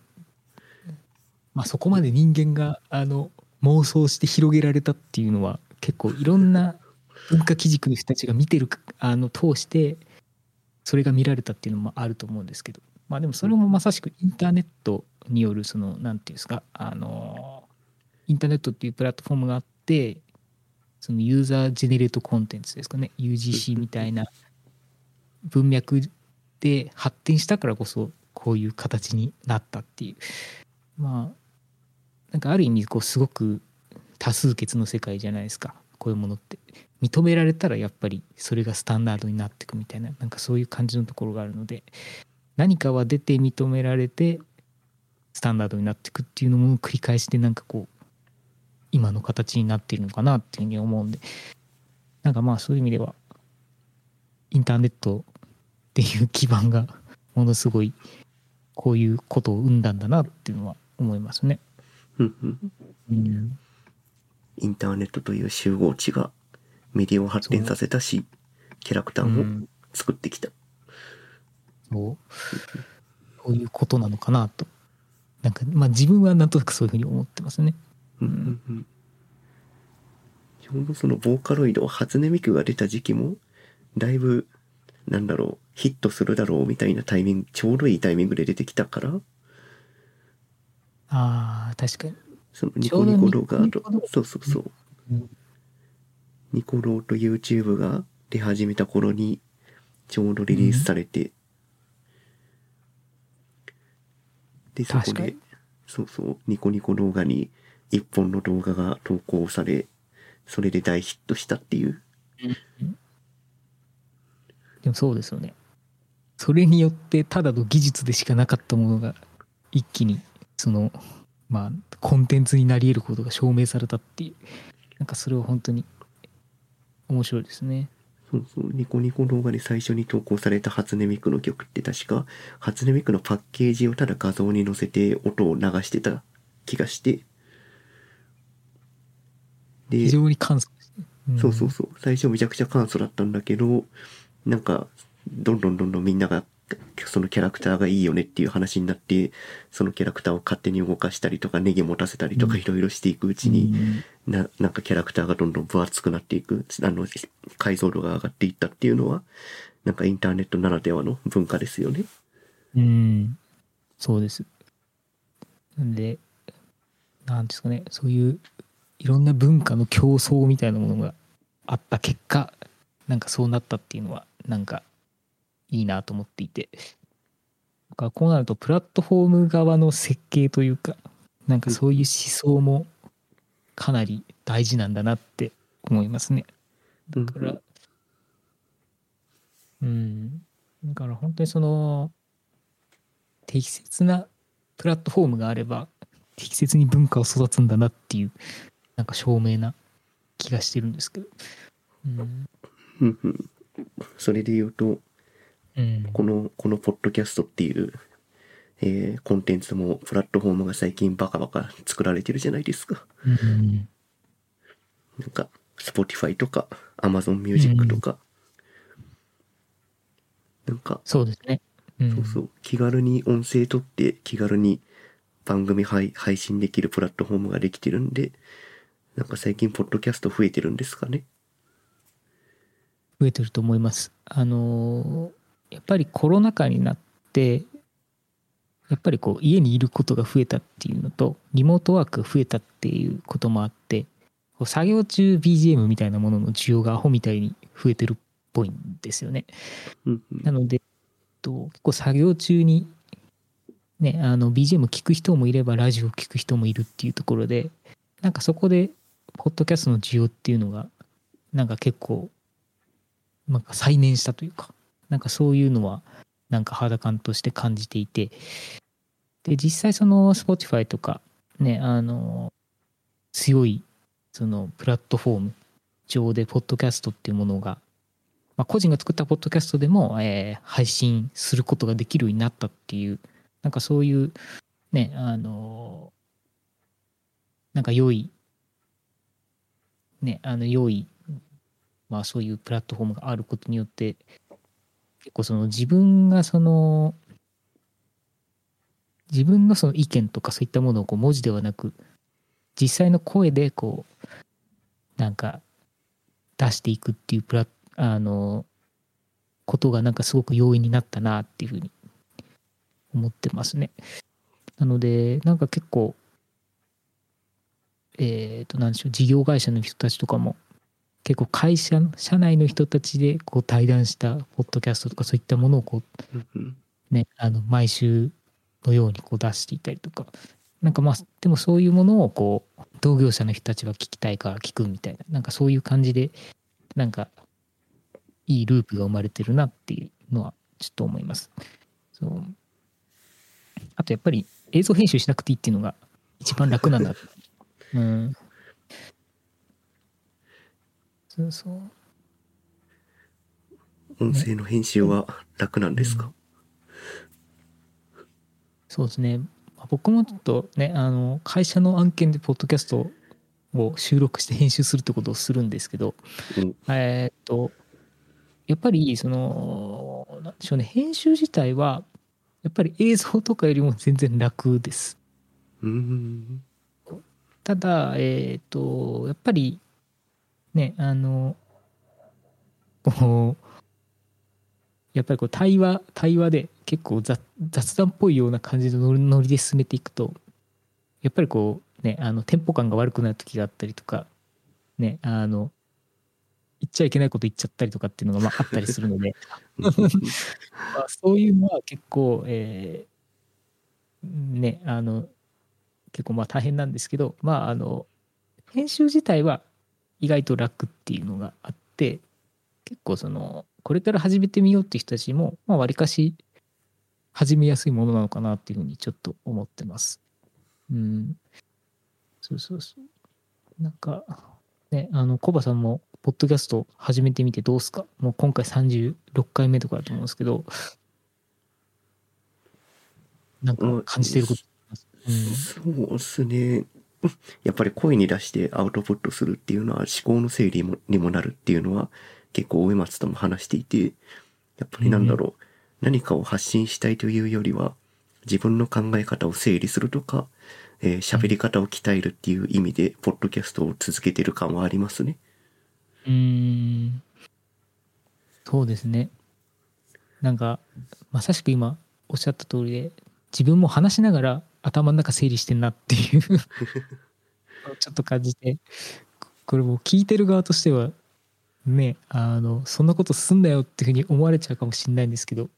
まあそこまで人間があの妄想して広げられたっていうのは結構いろんな文化基軸の人たちが見てるあの通してそれが見られたっていうのもあると思うんですけどまあでもそれもまさしくインターネットによるそのなんていうんですかあのインターネットっていうプラットフォームがあってそのユーザージェネレートコンテンツですかね UGC みたいな文脈で発展したからこそこういう形になったっていう。まあなんかある意味こうすごく多数決の世界じゃないですかこういうものって。認められたらやっぱりそれがスタンダードになっていくみたいななんかそういう感じのところがあるので何かは出て認められてスタンダードになっていくっていうのも繰り返してなんかこう今の形になっているのかなっていうふうに思うんでなんかまあそういう意味ではインターネットっていう基盤がものすごいこういうことを生んだんだなっていうのは思いますね。うんインターネットという集合値がメディアを発展させたし、キャラクターもうん作ってきた。そうそういうことなのかなと。なんかまあ自分はなんとなくそういうふうに思ってますね。うんうんうん。ちょうどそのボーカロイド初音ミクが出た時期もだいぶなんだろうヒットするだろうみたいなタイミングちょうどいいタイミングで出てきたから。ああ確かに。そのニコニコ動画とそうそうそう。うん。ニコ動と YouTube が出始めた頃にちょうどリリースされて、でそこで確かに。そうそうニコニコ動画に一本の動画が投稿されそれで大ヒットしたっていう。でもそうですよね。それによってただの技術でしかなかったものが一気にそのまあコンテンツになり得ることが証明されたっていう。なんかそれは本当に面白いですねそうそう。ニコニコ動画で最初に投稿された初音ミクの曲って確か初音ミクのパッケージをただ画像に載せて音を流してた気がして。で非常に簡素ですね、ん。そうそうそう。最初めちゃくちゃ簡素だったんだけどなんかどんどんどんどんみんながそのキャラクターがいいよねっていう話になってそのキャラクターを勝手に動かしたりとかネギ持たせたりとかうんいろいろしていくうちうに、んななんかキャラクターがどんどん分厚くなっていくあの解像度が上がっていったっていうのはなんかインターネットならではの文化ですよね。うん、そうです。なんで、なんですかね、そういういろんな文化の競争みたいなものがあった結果、なんかそうなったっていうのは、なんかいいなと思っていて。だからこうなると、プラットフォーム側の設計というか、なんかそういう思想もかなり大事なんだなって思いますね。うんだから、うん、だから本当にその適切なプラットフォームがあれば適切に文化を育つんだなっていうなんか証明な気がしてるんですけど、うん。それで言うとうん、このこのポッドキャストっていう、えーコンテンツもプラットフォームが最近バカバカ作られてるじゃないですか。うん。なんか Spotify とか Amazon Music とか、なんかそうですね、うん、そうそう。気軽に音声取って気軽に番組配配信できるプラットフォームができてるんでなんか最近ポッドキャスト増えてるんですかね？増えてると思います。あのーやっぱりコロナ禍になってやっぱりこう家にいることが増えたっていうのとリモートワークが増えたっていうこともあってこう作業中 BGM みたいなものの需要がアホみたいに増えてるっぽいんですよね。うんうんなので、えっと、結構作業中に、ね、あの BGM 聞く人もいればラジオ聞く人もいるっていうところでなんかそこでポッドキャストの需要っていうのがなんか結構なんか再燃したというかなんかそういうのはなんか肌感として感じていて。で実際その Spotify とかねあの強いそのプラットフォーム上でポッドキャストっていうものがまあ、個人が作ったポッドキャストでも、えー配信することができるようになったっていうなんかそういうねあのなんか良いねあの良いまあそういうプラットフォームがあることによって結構その自分がその自分のその意見とかそういったものをこう文字ではなく実際の声でこうなんか出していくっていうプラあのことがなんかすごく容易になったなっていうふうに思ってますね。なのでなんか結構えっ、となんでしょう事業会社の人たちとかも結構会社社内の人たちでこう対談したポッドキャストとかそういったものをこうね、あの毎週のようにこう出していたりとかなんかまあでもそういうものをこう同業者の人たちは聞きたいから聞くみたいななんかそういう感じでなんかいいループが生まれてるなっていうのはちょっと思います。そうあとやっぱり映像編集しなくていいっていうのが一番楽なんだ。うん。そうそう。音声の編集は楽なんですか、そうですね。まあ僕もちょっとね、あの、会社の案件でポッドキャストを収録して編集するってことをするんですけど、うんえーっと、やっぱり、その、なんでしょうね、編集自体は、やっぱり映像とかよりも全然楽です。うーんただ、えーっと、やっぱり、ね、あの、こう、やっぱりこう対話、対話で結構雑雑談っぽいような感じのノリノリで進めていくと、やっぱりこう、ね、あの、テンポ感が悪くなる時があったりとか、ね、あの、言っちゃいけないこと言っちゃったりとかっていうのがまああったりするので、そういうのは結構、えーね、あの、結構まあ大変なんですけど、まああの、編集自体は意外と楽っていうのがあって、結構その、これから始めてみようっていう人たちも、まあ割かし始めやすいものなのかなっていうふうにちょっと思ってます。うん。そうそうそう。なんか、ね、あの、コバさんも、ポッドキャスト始めてみてどうすか？もう今回36回目とかだと思うんですけど、なんか感じてることあります、うんそうですね。やっぱり声に出してアウトプットするっていうのは思考の整理もにもなるっていうのは結構上松とも話していて、やっぱりなんだろう、何かを発信したいというよりは自分の考え方を整理するとか、えー喋り方を鍛えるっていう意味で、ポッドキャストを続けてる感はありますね。うーんそうですね。なんか、まさしく今おっしゃった通りで、自分も話しながら頭の中整理してんなっていう ちょっと感じて、これもう聞いてる側としては、ね、あの、そんなことすんなよっていうふうに思われちゃうかもしれないんですけど、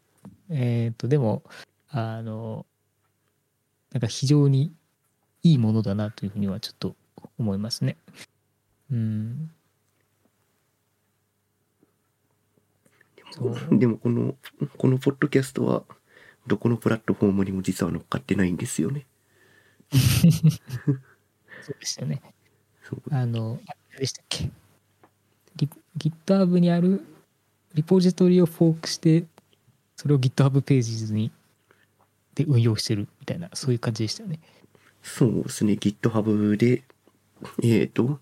えっ、と、でも、あの、なんか非常にいいものだなというふうにはちょっと思いますね。うん。でもこの、このポッドキャストは、どこのプラットフォームにも実は乗っかってないんですよね。そうですよね。あの、あ何でしたっけ？リ ?GitHub にあるリポジトリをフォークして、それを GitHub ページにで運用してるみたいな、そういう感じでしたよね。そうですね、GitHub で、えっ、と、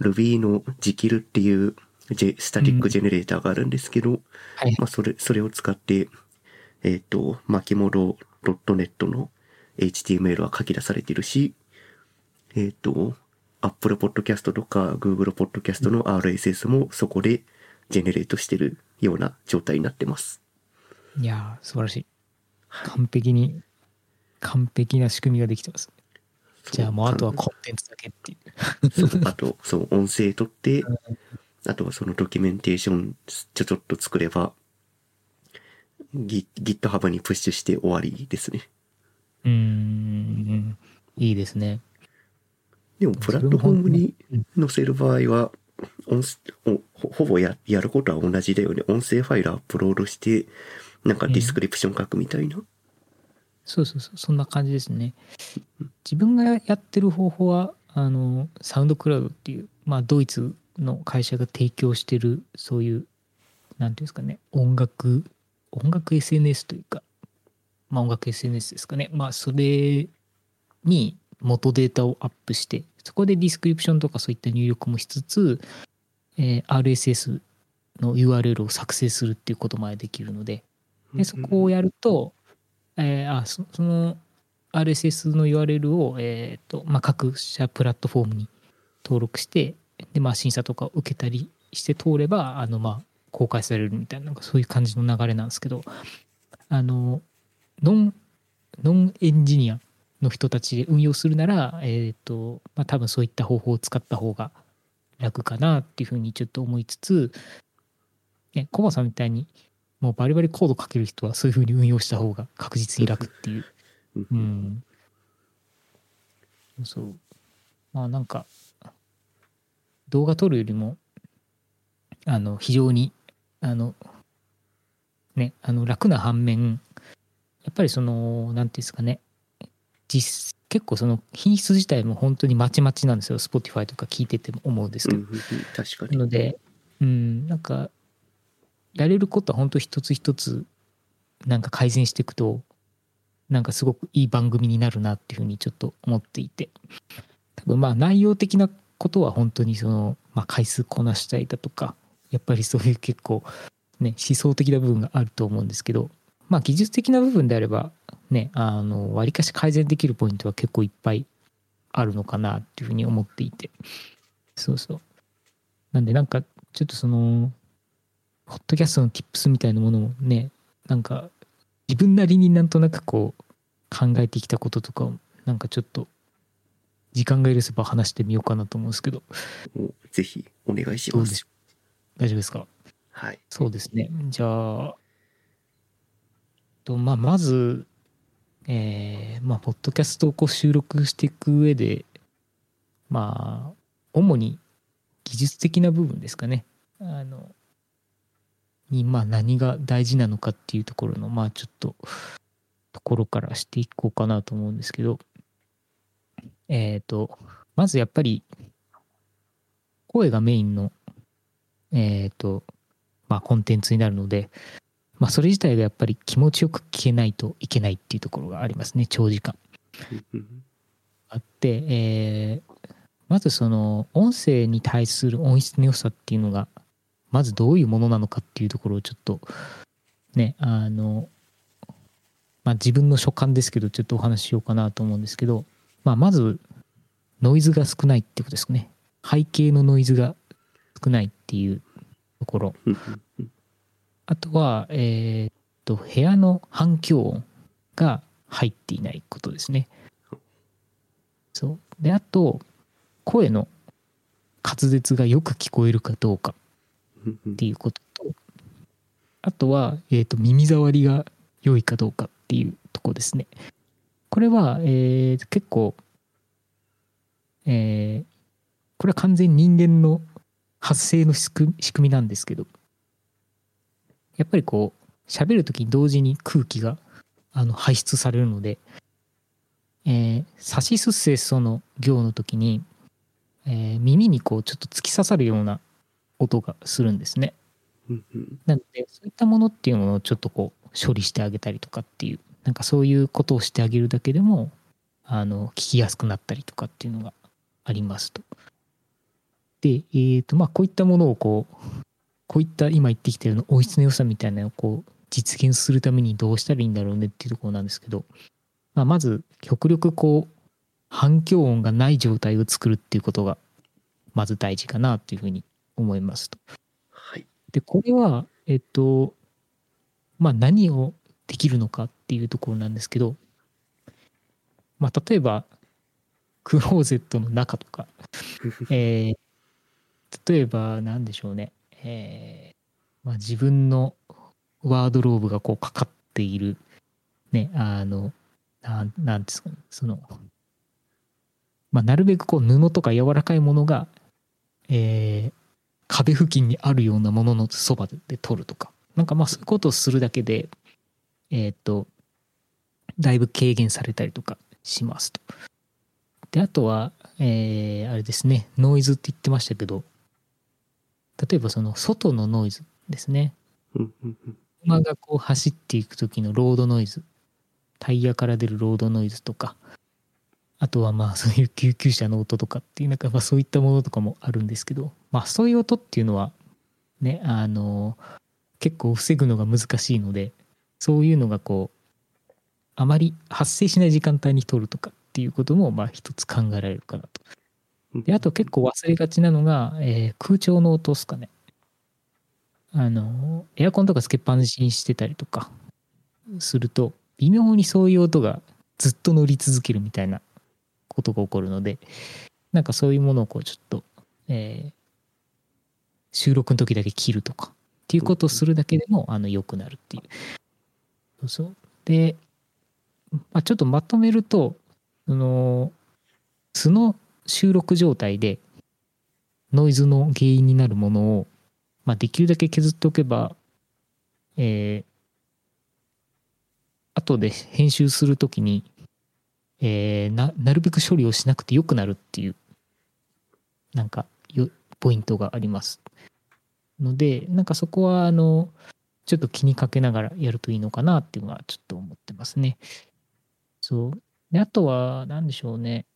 Ruby の Jekyll っていうジェスタティックジェネレーターがあるんですけど、はい。まあ、それ、それを使って、えっ、と、巻き戻 .net の HTML は書き出されてるし、えっ、と、Apple Podcast とか Google Podcast の RSS もそこでジェネレートしてるような状態になってます。いやー、素晴らしい。完璧に、完璧な仕組みができてます。じゃあもうあとはコンテンツだけっていう。そうあと、そう、音声録って、あとはそのドキュメンテーションちょちょっと作れば、GitHub にプッシュして終わりですね。うーん、いいですね。でも、プラットフォームにうん載せる場合は、音ほほぼややることは同じだよね。音声ファイルアップロードして、なんかディスクリプション書くみたいな。そうそうそう、そんな感じですね。自分がやってる方法は、あの、 SoundCloud っていう、まあ、ドイツの会社が提供してる、そういう、なんていうんですかね、音楽、音楽 SNS というか、まあ、音楽 SNS ですかね。まあ、それに元データをアップして、そこでディスクリプションとかそういった入力もしつつ、えー RSS の URL を作成するっていうことまでできるので、でそこをやると、えーあそその RSS の URL を、えーとまあ、各社プラットフォームに登録してで、まあ、審査とかを受けたりして通ればあの、まあ、公開されるみたいななんかそういう感じの流れなんですけどあのノンノンエンジニアの人たちで運用するなら、えーとまあ、多分そういった方法を使った方が楽かなっていうふうにちょっと思いつつ、ね、コバさんみたいにもうバリバリコード書ける人はそういうふうに運用した方が確実に楽っていう。うんうん。そう。まあなんか、動画撮るよりも、あの、非常に、あの、ね、あの、楽な反面、やっぱりその、なんていうんですかね、実、結構その品質自体も本当にまちまちなんですよ。Spotify とか聞いてても思うんですけど確かに。なので、うん、なんか、やれることは本当一つ一つ、なんか改善していくと、なんかすごくいい番組になるなっていうふうにちょっと思っていて、多分まあ内容的なことは本当にその、まあ回数こなしたいだとか、やっぱりそういう結構ね、思想的な部分があると思うんですけど、まあ技術的な部分であれば、ね、あの、割かし改善できるポイントは結構いっぱいあるのかなっていうふうに思っていて、そうそう。なんでなんかちょっとその、ポッドキャストの tips みたいなものをね、なんか自分なりになんとなくこう考えてきたこととかをなんかちょっと時間が許せば話してみようかなと思うんですけど、ぜひお願いします大丈夫ですか？はい。そうですね。じゃあ、とまあ、まず、えーまあ、ポッドキャストをこう収録していく上で、まあ、主に技術的な部分ですかね。あの、に、まあ、何が大事なのかっていうところの、まあ、ちょっと、ところからしていこうかなと思うんですけど、えっ、と、まずやっぱり、声がメインの、えっ、と、まあ、コンテンツになるので、まあ、それ自体がやっぱり気持ちよく聞けないといけないっていうところがありますね、長時間。あって、えーまずその音声に対する音質の良さっていうのがまずどういうものなのかっていうところをちょっとねあのまあ自分の所感ですけどちょっとお話ししようかなと思うんですけど、まあ、まずノイズが少ないってことですかね背景のノイズが少ないっていうところ。あとはえーっと部屋の反響音が入っていないことですね。そう。であと声の滑舌がよく聞こえるかどうかっていうこととあとは、えー、と耳障りが良いかどうかっていうとこですね。これは、えー結構えーこれは完全に人間の発生の仕組みなんですけどやっぱりこう喋る時に同時に空気があの排出されるので、えー、サシスセソの行の時に、えー耳にこうちょっと突き刺さるような音がするんですね。なのでそういったものっていうものをちょっとこう処理してあげたりとかっていうなんかそういうことをしてあげるだけでもあの聞きやすくなったりとかっていうのがありますと。で、えーとまあ、こういったものをこうこういった今言ってきたような音質の良さみたいなのをこう実現するためにどうしたらいいんだろうねっていうところなんですけど、まあ、まず極力こう反響音がない状態を作るっていうことがまず大事かなっていうふうに思いますと。はい。でこれはえっとまあ何をできるのかっていうところなんですけどまあ例えばクローゼットの中とか、えー例えば何でしょうね、えーまあ、自分のワードローブがこうかかっている。ねあのなんなんですかね。そのまあなるべくこう布とか柔らかいものがえー壁付近にあるようなもののそばで撮るとか。なんかまあそういうことをするだけでえっ、とだいぶ軽減されたりとかしますと。であとは、えーあれですね。ノイズって言ってましたけど例えばその外のノイズですね。車がこう走っていく時のロードノイズ。タイヤから出るロードノイズとか。あとはまあそういう救急車の音とかっていうなんかまあそういったものとかもあるんですけど。まあそういう音っていうのはねあの結構防ぐのが難しいのでそういうのがこうあまり発生しない時間帯に撮るとかっていうこともまあ一つ考えられるかなと。であと結構忘れがちなのが、えー空調の音ですかね。あのエアコンとかつけっぱなしにしてたりとかすると微妙にそういう音がずっと乗り続けるみたいなことが起こるのでなんかそういうものをこうちょっと、えー収録の時だけ切るとかっていうことをするだけでもあの良くなるっていう。そうそうで、まあ、ちょっとまとめるとその素の収録状態でノイズの原因になるものを、まあ、できるだけ削っておけば、えー後で編集するときに、えーななるべく処理をしなくてよくなるっていうなんかよポイントがあります。のでなんかそこはあのちょっと気にかけながらやるといいのかなっていうのはちょっと思ってますね。そう。であとは何でしょうね。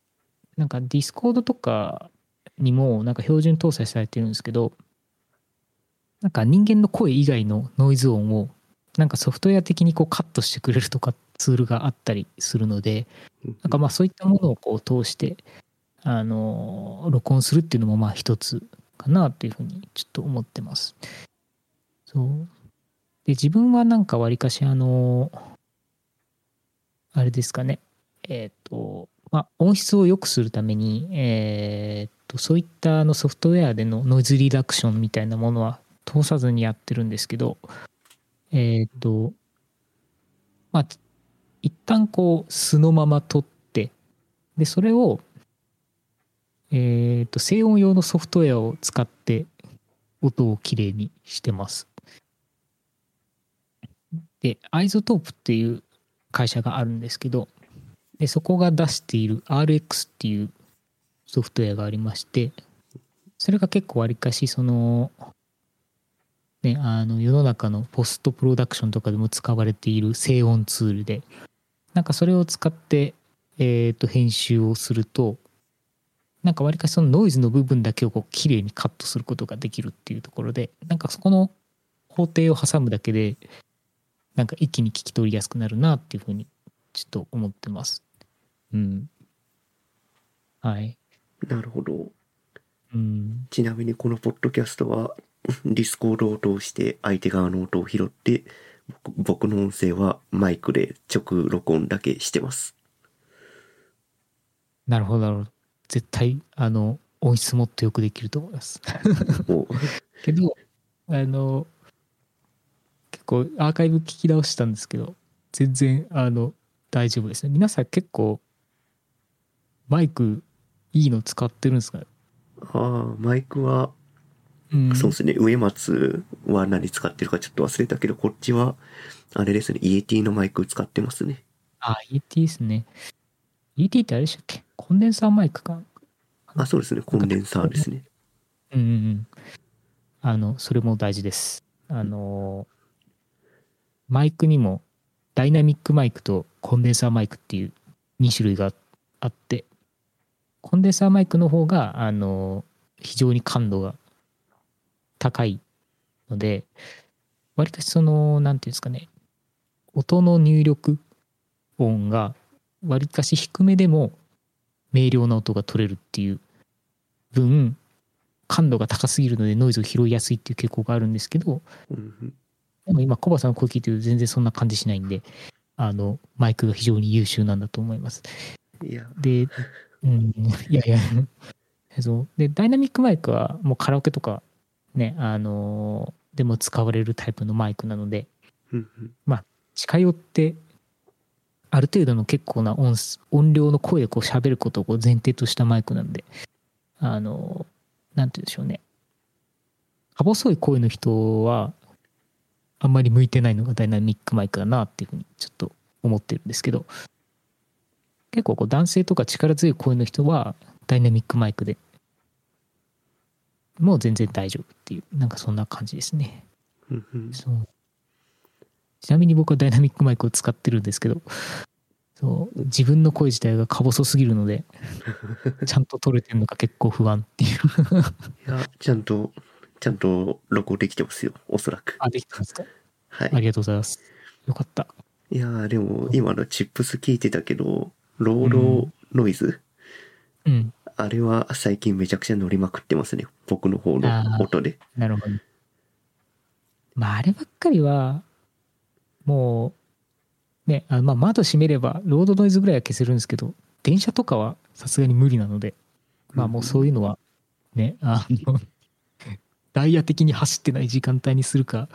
なんか Discord とかにもなんか標準搭載されてるんですけどなんか人間の声以外のノイズ音をなんかソフトウェア的にこうカットしてくれるとかツールがあったりするのでなんかまあそういったものをこう通してあの録音するっていうのもまあ一つかなというふうにちょっと思ってます。そうで自分はなんかわりかしあのあれですかねえっ、とまあ音質を良くするためにえっとそういったあのソフトウェアでのノイズリダクションみたいなものは通さずにやってるんですけど、えっ、と、まあ、一旦こう素のまま録って、で、それを、えっ、と、整音用のソフトウェアを使って音をきれいにしてます。で、 iZotope っていう会社があるんですけど、でそこが出している RX っていうソフトウェアがありまして、それが結構わりかしその、ね、あの世の中のポストプロダクションとかでも使われている静音ツールで、なんかそれを使って、えっ、と、編集をすると、なんかわりかしそのノイズの部分だけをこう綺麗にカットすることができるっていうところで、なんかそこの工程を挟むだけで、なんか一気に聞き取りやすくなるなっていうふうにちょっと思ってます。うん。はい。なるほど。うん。ちなみにこのポッドキャストは、Discord を通して相手側の音を拾って、僕僕の音声はマイクで直録音だけしてます。なるほど、なるほど。絶対、あの、音質もっとよくできると思います。お けど、あの、結構アーカイブ聞き直したんですけど、全然、あの、大丈夫ですね。皆さん結構、マイクいいの使ってるんですか？ああ、マイクは、うんそうですね。上松は何使ってるかちょっと忘れたけど、こっちは、あれですね。イエティのマイク使ってますね。あ、ET ですね。ET ってあれでしたっけ？コンデンサーマイクか。あ、そうですね。コンデンサーですね。うんうんうん。あの、それも大事です。あの、マイクにもダイナミックマイクとコンデンサーマイクっていう2種類があって、コンデンサーマイクの方が、あの、非常に感度が高いので、割とその、なんていうんですかね、音の入力音が割かし低めでも明瞭な音が取れるっていう分感度が高すぎるのでノイズを拾いやすいっていう傾向があるんですけどでも今コバさんの声聞いてると全然そんな感じしないんであのマイクが非常に優秀なんだと思います。でうん。いやいや。そう。でダイナミックマイクはもうカラオケとかねあのでも使われるタイプのマイクなのでうんうん。近寄ってある程度の結構な音す音量の声でこう喋ることをこう前提としたマイクなんであのなんて言うんでしょうね。か細い声の人はあんまり向いてないのがダイナミックマイクだなっていうふうにちょっと思ってるんですけど結構こう男性とか力強い声の人はダイナミックマイクでもう全然大丈夫っていうなんかそんな感じですね。そう。ちなみに僕はダイナミックマイクを使ってるんですけど、そう、自分の声自体がか細すぎるので、ちゃんと撮れてるのか結構不安っていう。いや、ちゃんと、ちゃんと録音できてますよ。おそらく。あ、できたんですか？はい。ありがとうございます。よかった。いやーでも今のチップス聞いてたけど、ロードノイズ、うん。あれは最近めちゃくちゃ乗りまくってますね。僕の方の音で。なるほど。まあ、あればっかりは、もう、ね、あまあ、窓閉めれば、ロードノイズぐらいは消せるんですけど、電車とかはさすがに無理なので、まあもうそういうのは、ね、あの、ダイヤ的に走ってない時間帯にするか、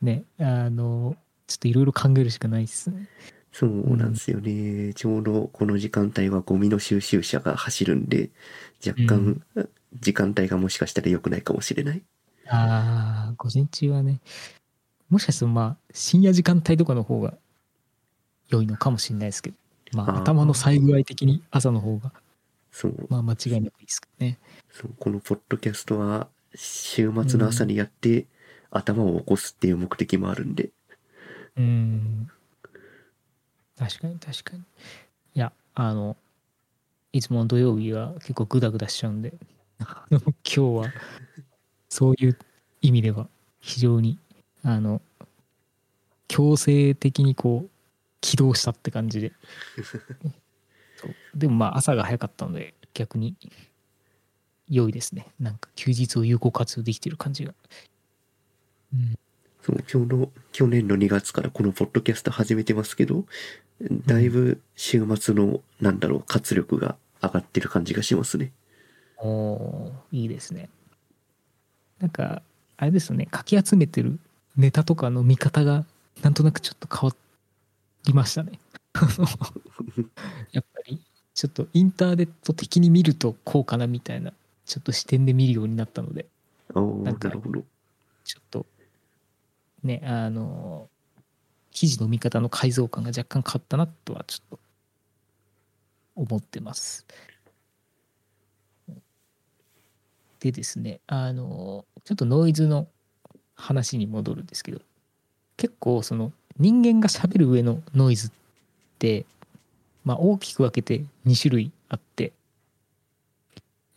ね、あの、ちょっといろいろ考えるしかないですね。そうなんですよね。ちょうどこの時間帯はゴミの収集車が走るんで、若干、時間帯がもしかしたら良くないかもしれない。ああ、午前中はね、もしかするとまあ、深夜時間帯とかの方が良いのかもしれないですけど、まあ、頭の最具合的に朝の方が、そう。まあ、間違いなくいいですけどね。そうこのポッドキャストは週末の朝にやって、頭を起こすっていう目的もあるんで。うん。確かに確かに。いや、あの、いつもの土曜日は結構グダグダしちゃうんで、今日はそういう意味では非常に、あの、強制的にこう、起動したって感じで。でもまあ朝が早かったので逆に良いですね。なんか休日を有効活用できてる感じが。うん、そう、去年の2月からこのポッドキャスト始めてますけど、だいぶ週末の、なんだろう、活力が上がってる感じがしますね。おーいいですね。なんかあれですよねかき集めてるネタとかの見方がなんとなくちょっと変わりましたね やっぱりちょっとインターネット的に見るとこうかなみたいなちょっと視点で見るようになったのでああ、なるほど。ちょっとねあの記事の見方の改造感が若干変わったなとはちょっと思ってます。でですねあのちょっとノイズの話に戻るんですけど結構その人間がしゃべる上のノイズって、まあ、大きく分けて2種類あって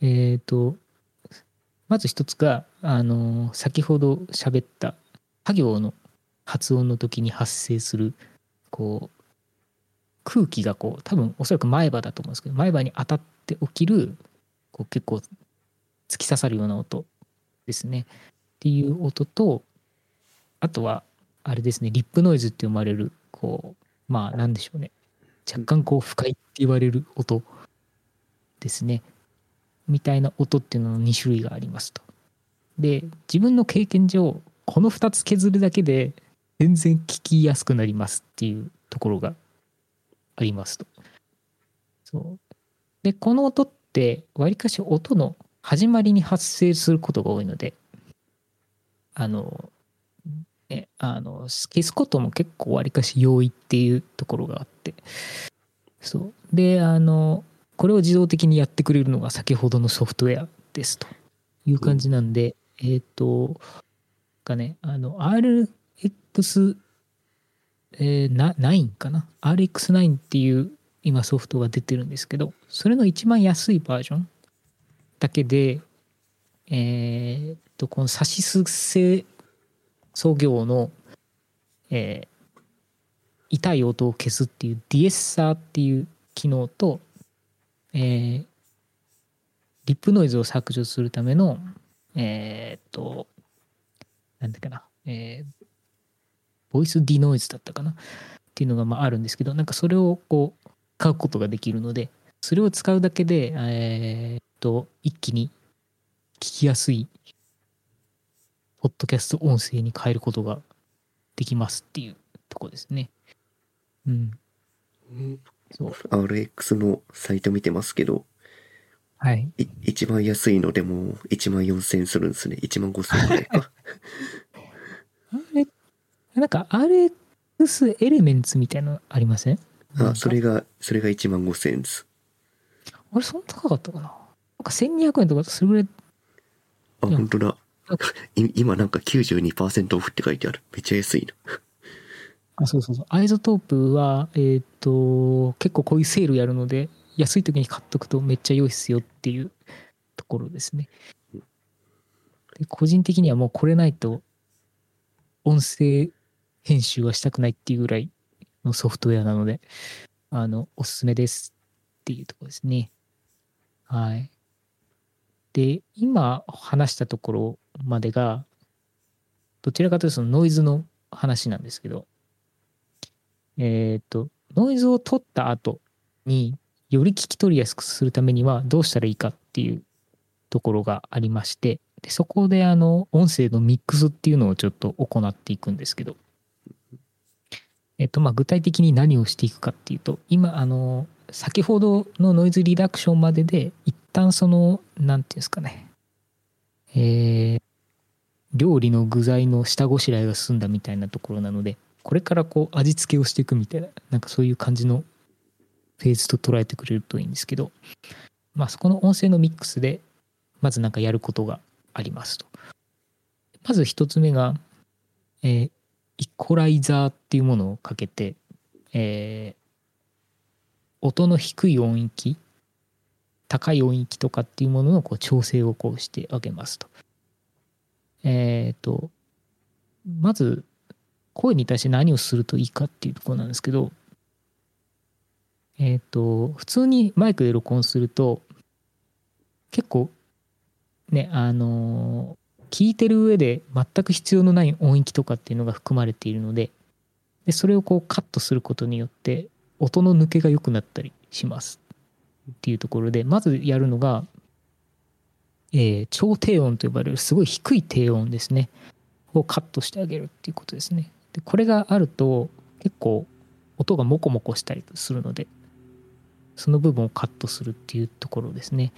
えっ、とまず一つがあの先ほど喋った作業の発音の時に発生するこう空気がこう多分おそらく前歯だと思うんですけど前歯に当たって起きるこう結構突き刺さるような音ですね。っていう音とあとはあれですねリップノイズって生まれるこうまあなんでしょうね。若干こう不快って言われる音ですね。みたいな音っていうのの2種類がありますと。で自分の経験上この2つ削るだけで全然聞きやすくなりますっていうところがありますと。そう。でこの音ってわりかし音の始まりに発生することが多いのであのねあの消すことも結構わりかし容易っていうところがあって。そう。であのこれを自動的にやってくれるのが先ほどのソフトウェアですという感じなんで、えっ、とがねあの X、えー、な9かな？RX9 っていう今ソフトが出てるんですけどそれの一番安いバージョンだけでえっとこのサシス製創業の、えー痛い音を消すっていうディエッサーっていう機能と、えーリップノイズを削除するためのえーっとなんだっけな、えーボイスディノイズだったかな？っていうのがまああるんですけどなんかそれをこう買うことができるのでそれを使うだけでえーっと一気に聞きやすいポッドキャスト音声に変えることができますっていうとこですね。うん。そう。RX のサイト見てますけど、はい。い一番安いのでも1万4000円するんですね。1万5000円くらいか。あれ、なんか RX エレメンツみたいなのありません？あ、それが、それが1万5000円です。あれ、そんな高かったかな？なんか1200円とかそれぐらい、あ、本当だ。い今なんか92%オフって書いてある。めっちゃ安いな。あ、そうそうそう。 iZotope は、えっ、と、結構こういうセールやるので、安い時に買っとくとめっちゃ良いっすよっていうところですね。で個人的にはもうこれないと、音声編集はしたくないっていうぐらいのソフトウェアなので、あの、おすすめですっていうとこですね。はい。で、今話したところまでが、どちらかというとそのノイズの話なんですけど、えっ、と、ノイズを取った後により聞き取りやすくするためにはどうしたらいいかっていうところがありまして、でそこであの、音声のミックスっていうのをちょっと行っていくんですけど、えっ、と、まあ、具体的に何をしていくかっていうと、今、あの、先ほどのノイズリダクションまでで、一旦その、なんていうんですかね、えー料理の具材の下ごしらえが済んだみたいなところなのでこれからこう味付けをしていくみたいななんかそういう感じのフェーズと捉えてくれるといいんですけどまあそこの音声のミックスでまずなんかやることがありますと。まず一つ目が、えーイコライザーっていうものをかけて、えー音の低い音域高い音域とかっていうもののこう調整をこうしてあげますと。えっ、と、まず、声に対して何をするといいかっていうとこなんですけど、えっ、と、普通にマイクで録音すると、結構、ね、あの聞いてる上で全く必要のない音域とかっていうのが含まれているので、でそれをこうカットすることによって、音の抜けが良くなったりします。っていうところで、まずやるのが、えー超低音と呼ばれるすごい低い低音ですね。をカットしてあげるっていうことですね。でこれがあると結構音がモコモコしたりするのでその部分をカットするっていうところですね。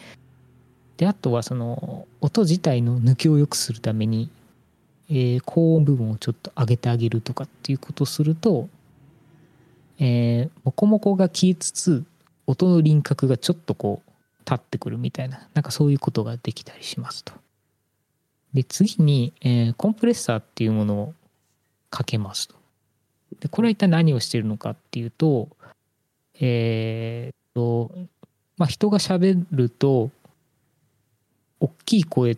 であとはその音自体の抜きを良くするために、えー高音部分をちょっと上げてあげるとかっていうことをするとえーモコモコが消えつつ音の輪郭がちょっとこう立ってくるみたいななんかそういうことができたりしますと。で次に、えーコンプレッサーっていうものをかけますと。でこれは一体何をしてるのかっていうとえーっとまあ人が喋ると大きい声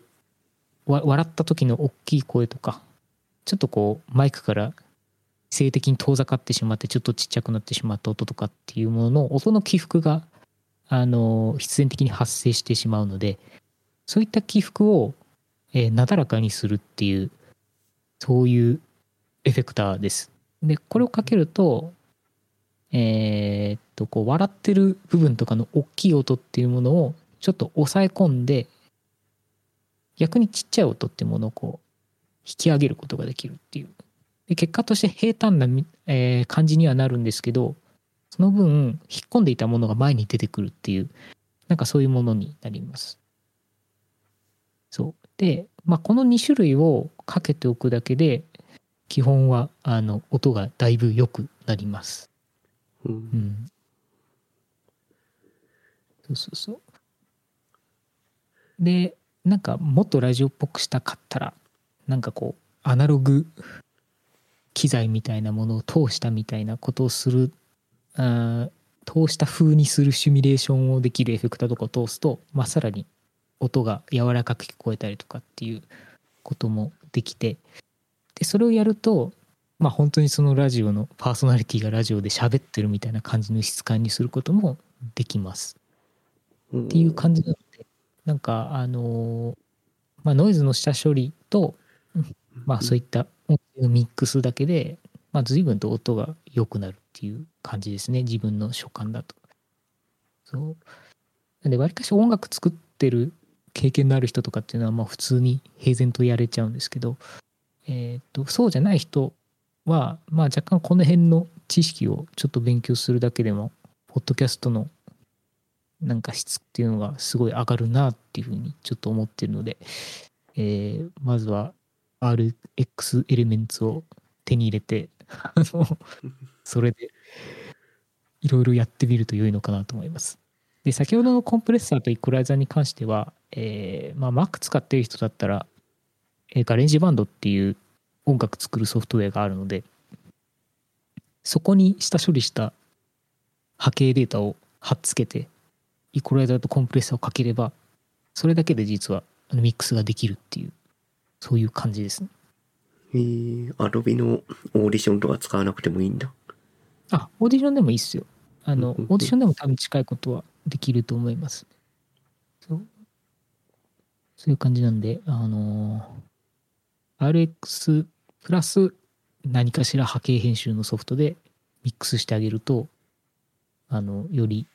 笑った時の大きい声とかちょっとこうマイクから性的に遠ざかってしまってちょっとちっちゃくなってしまった音とかっていうものの音の起伏があの必然的に発生してしまうのでそういった起伏を、えーなだらかにするっていうそういうエフェクターです。でこれをかけるとえーっとこう笑ってる部分とかの大きい音っていうものをちょっと抑え込んで逆にちっちゃい音っていうものをこう引き上げることができるっていうで結果として平坦なみ、えー感じにはなるんですけどその分引っ込んでいたものが前に出てくるっていうなんかそういうものになります。そうで、まあ、この2種類をかけておくだけで基本はあの音がだいぶ良くなります。うんうん。そうそうそう。で、なんかもっとラジオっぽくしたかったら、なんかこう、アナログ機材みたいなものを通したみたいなことをする、あー通した風にするシミュレーションをできるエフェクターとかを通すと、まあ、さらに音が柔らかく聞こえたりとかっていうこともできて、で、それをやると、まあ本当にそのラジオのパーソナリティがラジオで喋ってるみたいな感じの質感にすることもできます。うん。っていう感じなのでなんかあのーまあノイズの下処理とまあそういった音声のミックスだけでまあ随分と音が良くなるっていう感じですね。自分の所感だと。そう。なんでわりかし音楽作ってる経験のある人とかっていうのはまあ普通に平然とやれちゃうんですけどえー、とそうじゃない人は、まあ、若干この辺の知識をちょっと勉強するだけでもポッドキャストのなんか質っていうのがすごい上がるなっていうふうにちょっと思ってるので、えーまずは RX エレメンツを手に入れてあの それでいろいろやってみると良いのかなと思います。で先ほどのコンプレッサーとイコライザーに関しては、えーまあ、Mac 使ってる人だったらえーガレンジバンドっていう音楽作るソフトウェアがあるのでそこに下処理した波形データを貼っつけてイコライザーとコンプレッサーをかければそれだけで実はミックスができるっていうそういう感じですね。え。ー、アドビのオーディションとか使わなくてもいいんだ。あオーディションでもいいっすよ。あのオうん。うんうんーディションでも多分近いことはできると思います。そう。そういう感じなんであのー RX プラス何かしら波形編集のソフトでミックスしてあげるとあのより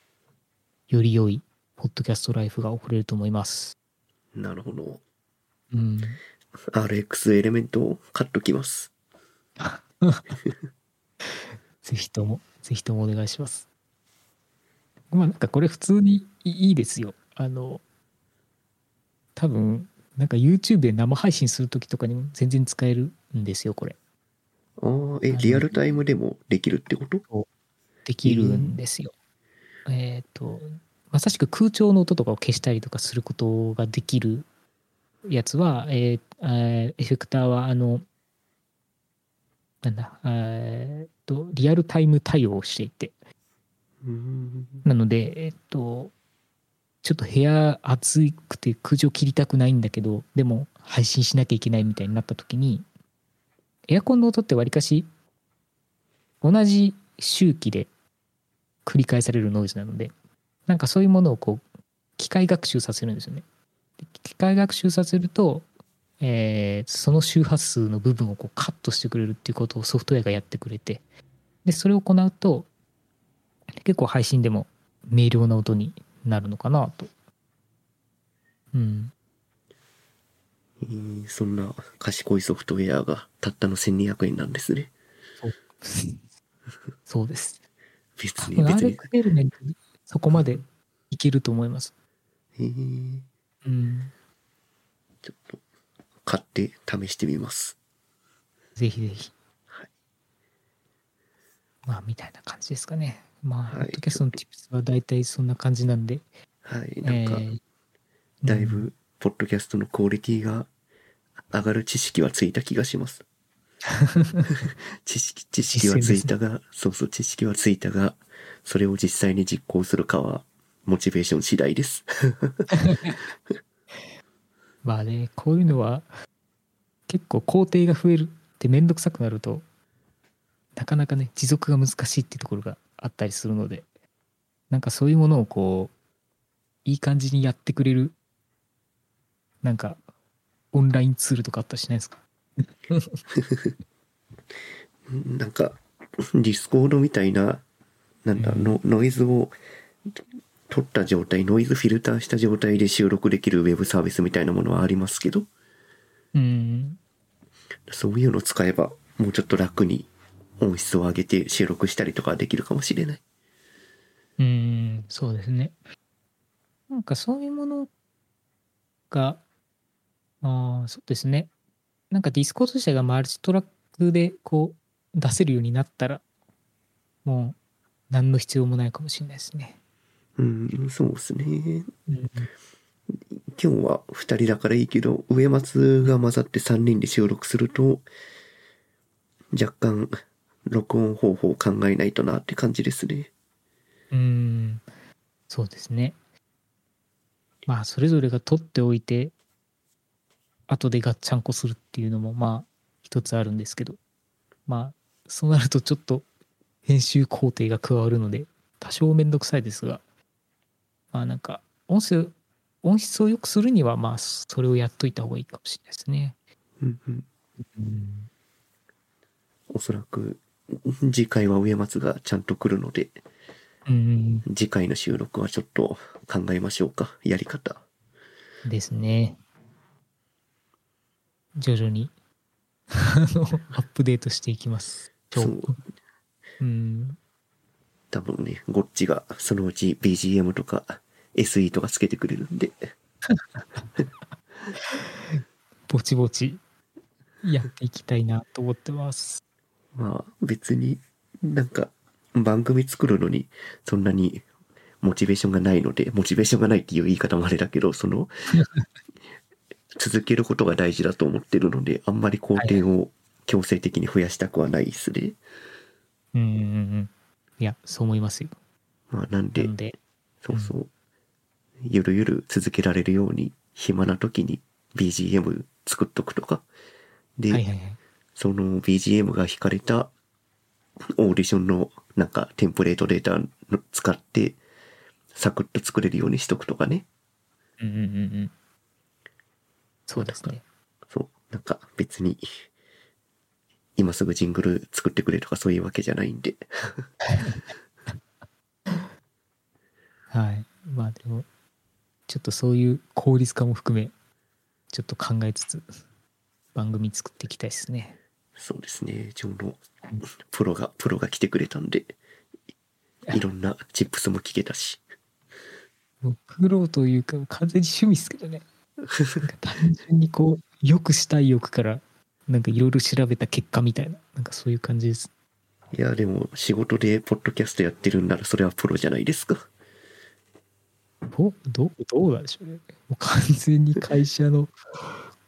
より良いポッドキャストライフが送れると思いますなるほど。うん、RX エレメントを買っときます。ぜひとも、ぜひともお願いします。まあなんかこれ普通にいいですよ。あの、多分、なんか YouTube で生配信するときとかにも全然使えるんですよ、これ。ああ、え、リアルタイムでもできるってこと？できるんですよ。えっ、と、まさしく空調の音とかを消したりとかすることができるやつは、えーえーエフェクターは、あの、なんだ、えっと、リアルタイム対応をしていて。なので、えっと、ちょっと部屋暑くて空調切りたくないんだけど、でも配信しなきゃいけないみたいになった時に、エアコンの音ってわりかし同じ周期で繰り返されるノイズなので、なんかそういうものをこう、機械学習させるんですよね。で機械学習させると、えーその周波数の部分をこうカットしてくれるっていうことをソフトウェアがやってくれて、で、それを行うと、結構配信でも明瞭な音になるのかなと。うん。ーそんな賢いソフトウェアがたったの1200円なんですね。そう そうです。別に別に。RX メントそこまでいけると思います。えーうん。ちょっと買って試してみます。ぜひぜひ。はい。まあ、みたいな感じですかね。まあ、はいポッドキャストの tips は大体そんな感じなんで。はい。なんか、えーだいうんぶ、ポッドキャストのクオリティが上がる知識はついた気がします。知識、知識はついたが、そうそう、知識はついたが、それを実際に実行するかは、モチベーション次第です。まあね、こういうのは結構工程が増えるってめんどくさくなると、なかなかね、持続が難しいっていうところがあったりするので、なんかそういうものをこう、いい感じにやってくれる、なんか、オンラインツールとかあったりしないですか？なんか、 Discord みたいな、なんだ、うんのノイズを取った状態、ノイズフィルターした状態で収録できるウェブサービスみたいなものはありますけど、うん。そういうのを使えば、もうちょっと楽に音質を上げて収録したりとかできるかもしれない。うん、そうですね。なんかそういうものが、ああ、そうですね。なんか Discord 自体がマルチトラックでこう出せるようになったら、もう何の必要もないかもしれないですね。うん、そうですね。うん、今日は2人だからいいけど、上松が混ざって3人で収録すると、若干、録音方法を考えないとなって感じですね。うん、そうですね。まあ、それぞれが取っておいて、後でガッチャンコするっていうのも、まあ、一つあるんですけど、まあ、そうなるとちょっと編集工程が加わるので、多少めんどくさいですが、まあなんか、音声、音質を良くするには、まあ、それをやっといた方がいいかもしれないですね。うんうん、うん、おそらく、次回は上松がちゃんと来るので、うん、次回の収録はちょっと考えましょうか。やり方。ですね。徐々に、あの、アップデートしていきます。そう。うん、多分ね、ゴッチがそのうち BGM とか SE とかつけてくれるんで、ぼちぼちやっていきたいなと思ってます。まあ別になんか番組作るのにそんなにモチベーションがないので、モチベーションがないっていう言い方もあれだけど、その、続けることが大事だと思ってるので、あんまり工程を強制的に増やしたくはないですね。うんうんうん。いや、そう思いますよ。まあなんでなの、で、そうそう。ゆるゆる続けられるように、暇な時に BGM 作っとくとか。で、はいはいはい。その BGM が引かれたオーディションのなんかテンプレートデータの使って、サクッと作れるようにしとくとかね。うんうんうんうん。そうですね。そう。なんか別に、今すぐジングル作ってくれとかそういうわけじゃないんで。はい。まあでも、ちょっとそういう効率化も含め、ちょっと考えつつ、番組作っていきたいですね。そうですね。ちょうど、プロが、プロが来てくれたんで、いろんなチップスも聞けたし。もうプロというか、完全に趣味ですけどね。単純にこう、よくしたい欲から、なんかいろいろ調べた結果みたいな、なんかそういう感じです。いや、でも仕事でポッドキャストやってるんならそれはプロじゃないですか。どどうどうなんでしょうね。もう完全に会社の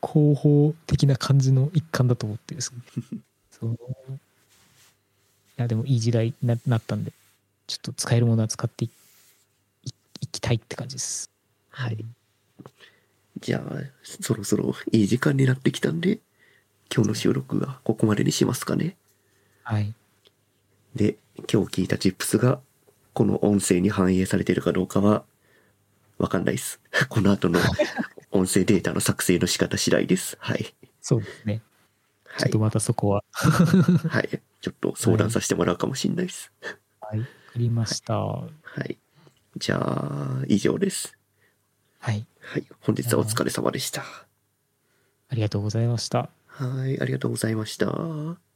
広報的な感じの一環だと思ってるんですけど そういやでもいい時代にななったんでちょっと使えるものは使っていきたいって感じです。はい。じゃあ、そろそろいい時間になってきたんで、今日の収録はここまでにしますかね。はい。で、今日聞いたチップスが、この音声に反映されてるかどうかは、わかんないです。この後の 音声データの作成の仕方次第です。はい。そうですね。ちょはいっと。またそこは。はい。ちょっと相談させてもらうかもしれないです。はい。わかりました。ははい。じゃあ、以上です。い。はい。本日はお疲れ様でした。あありがとうございました。はい、ありがとうございました。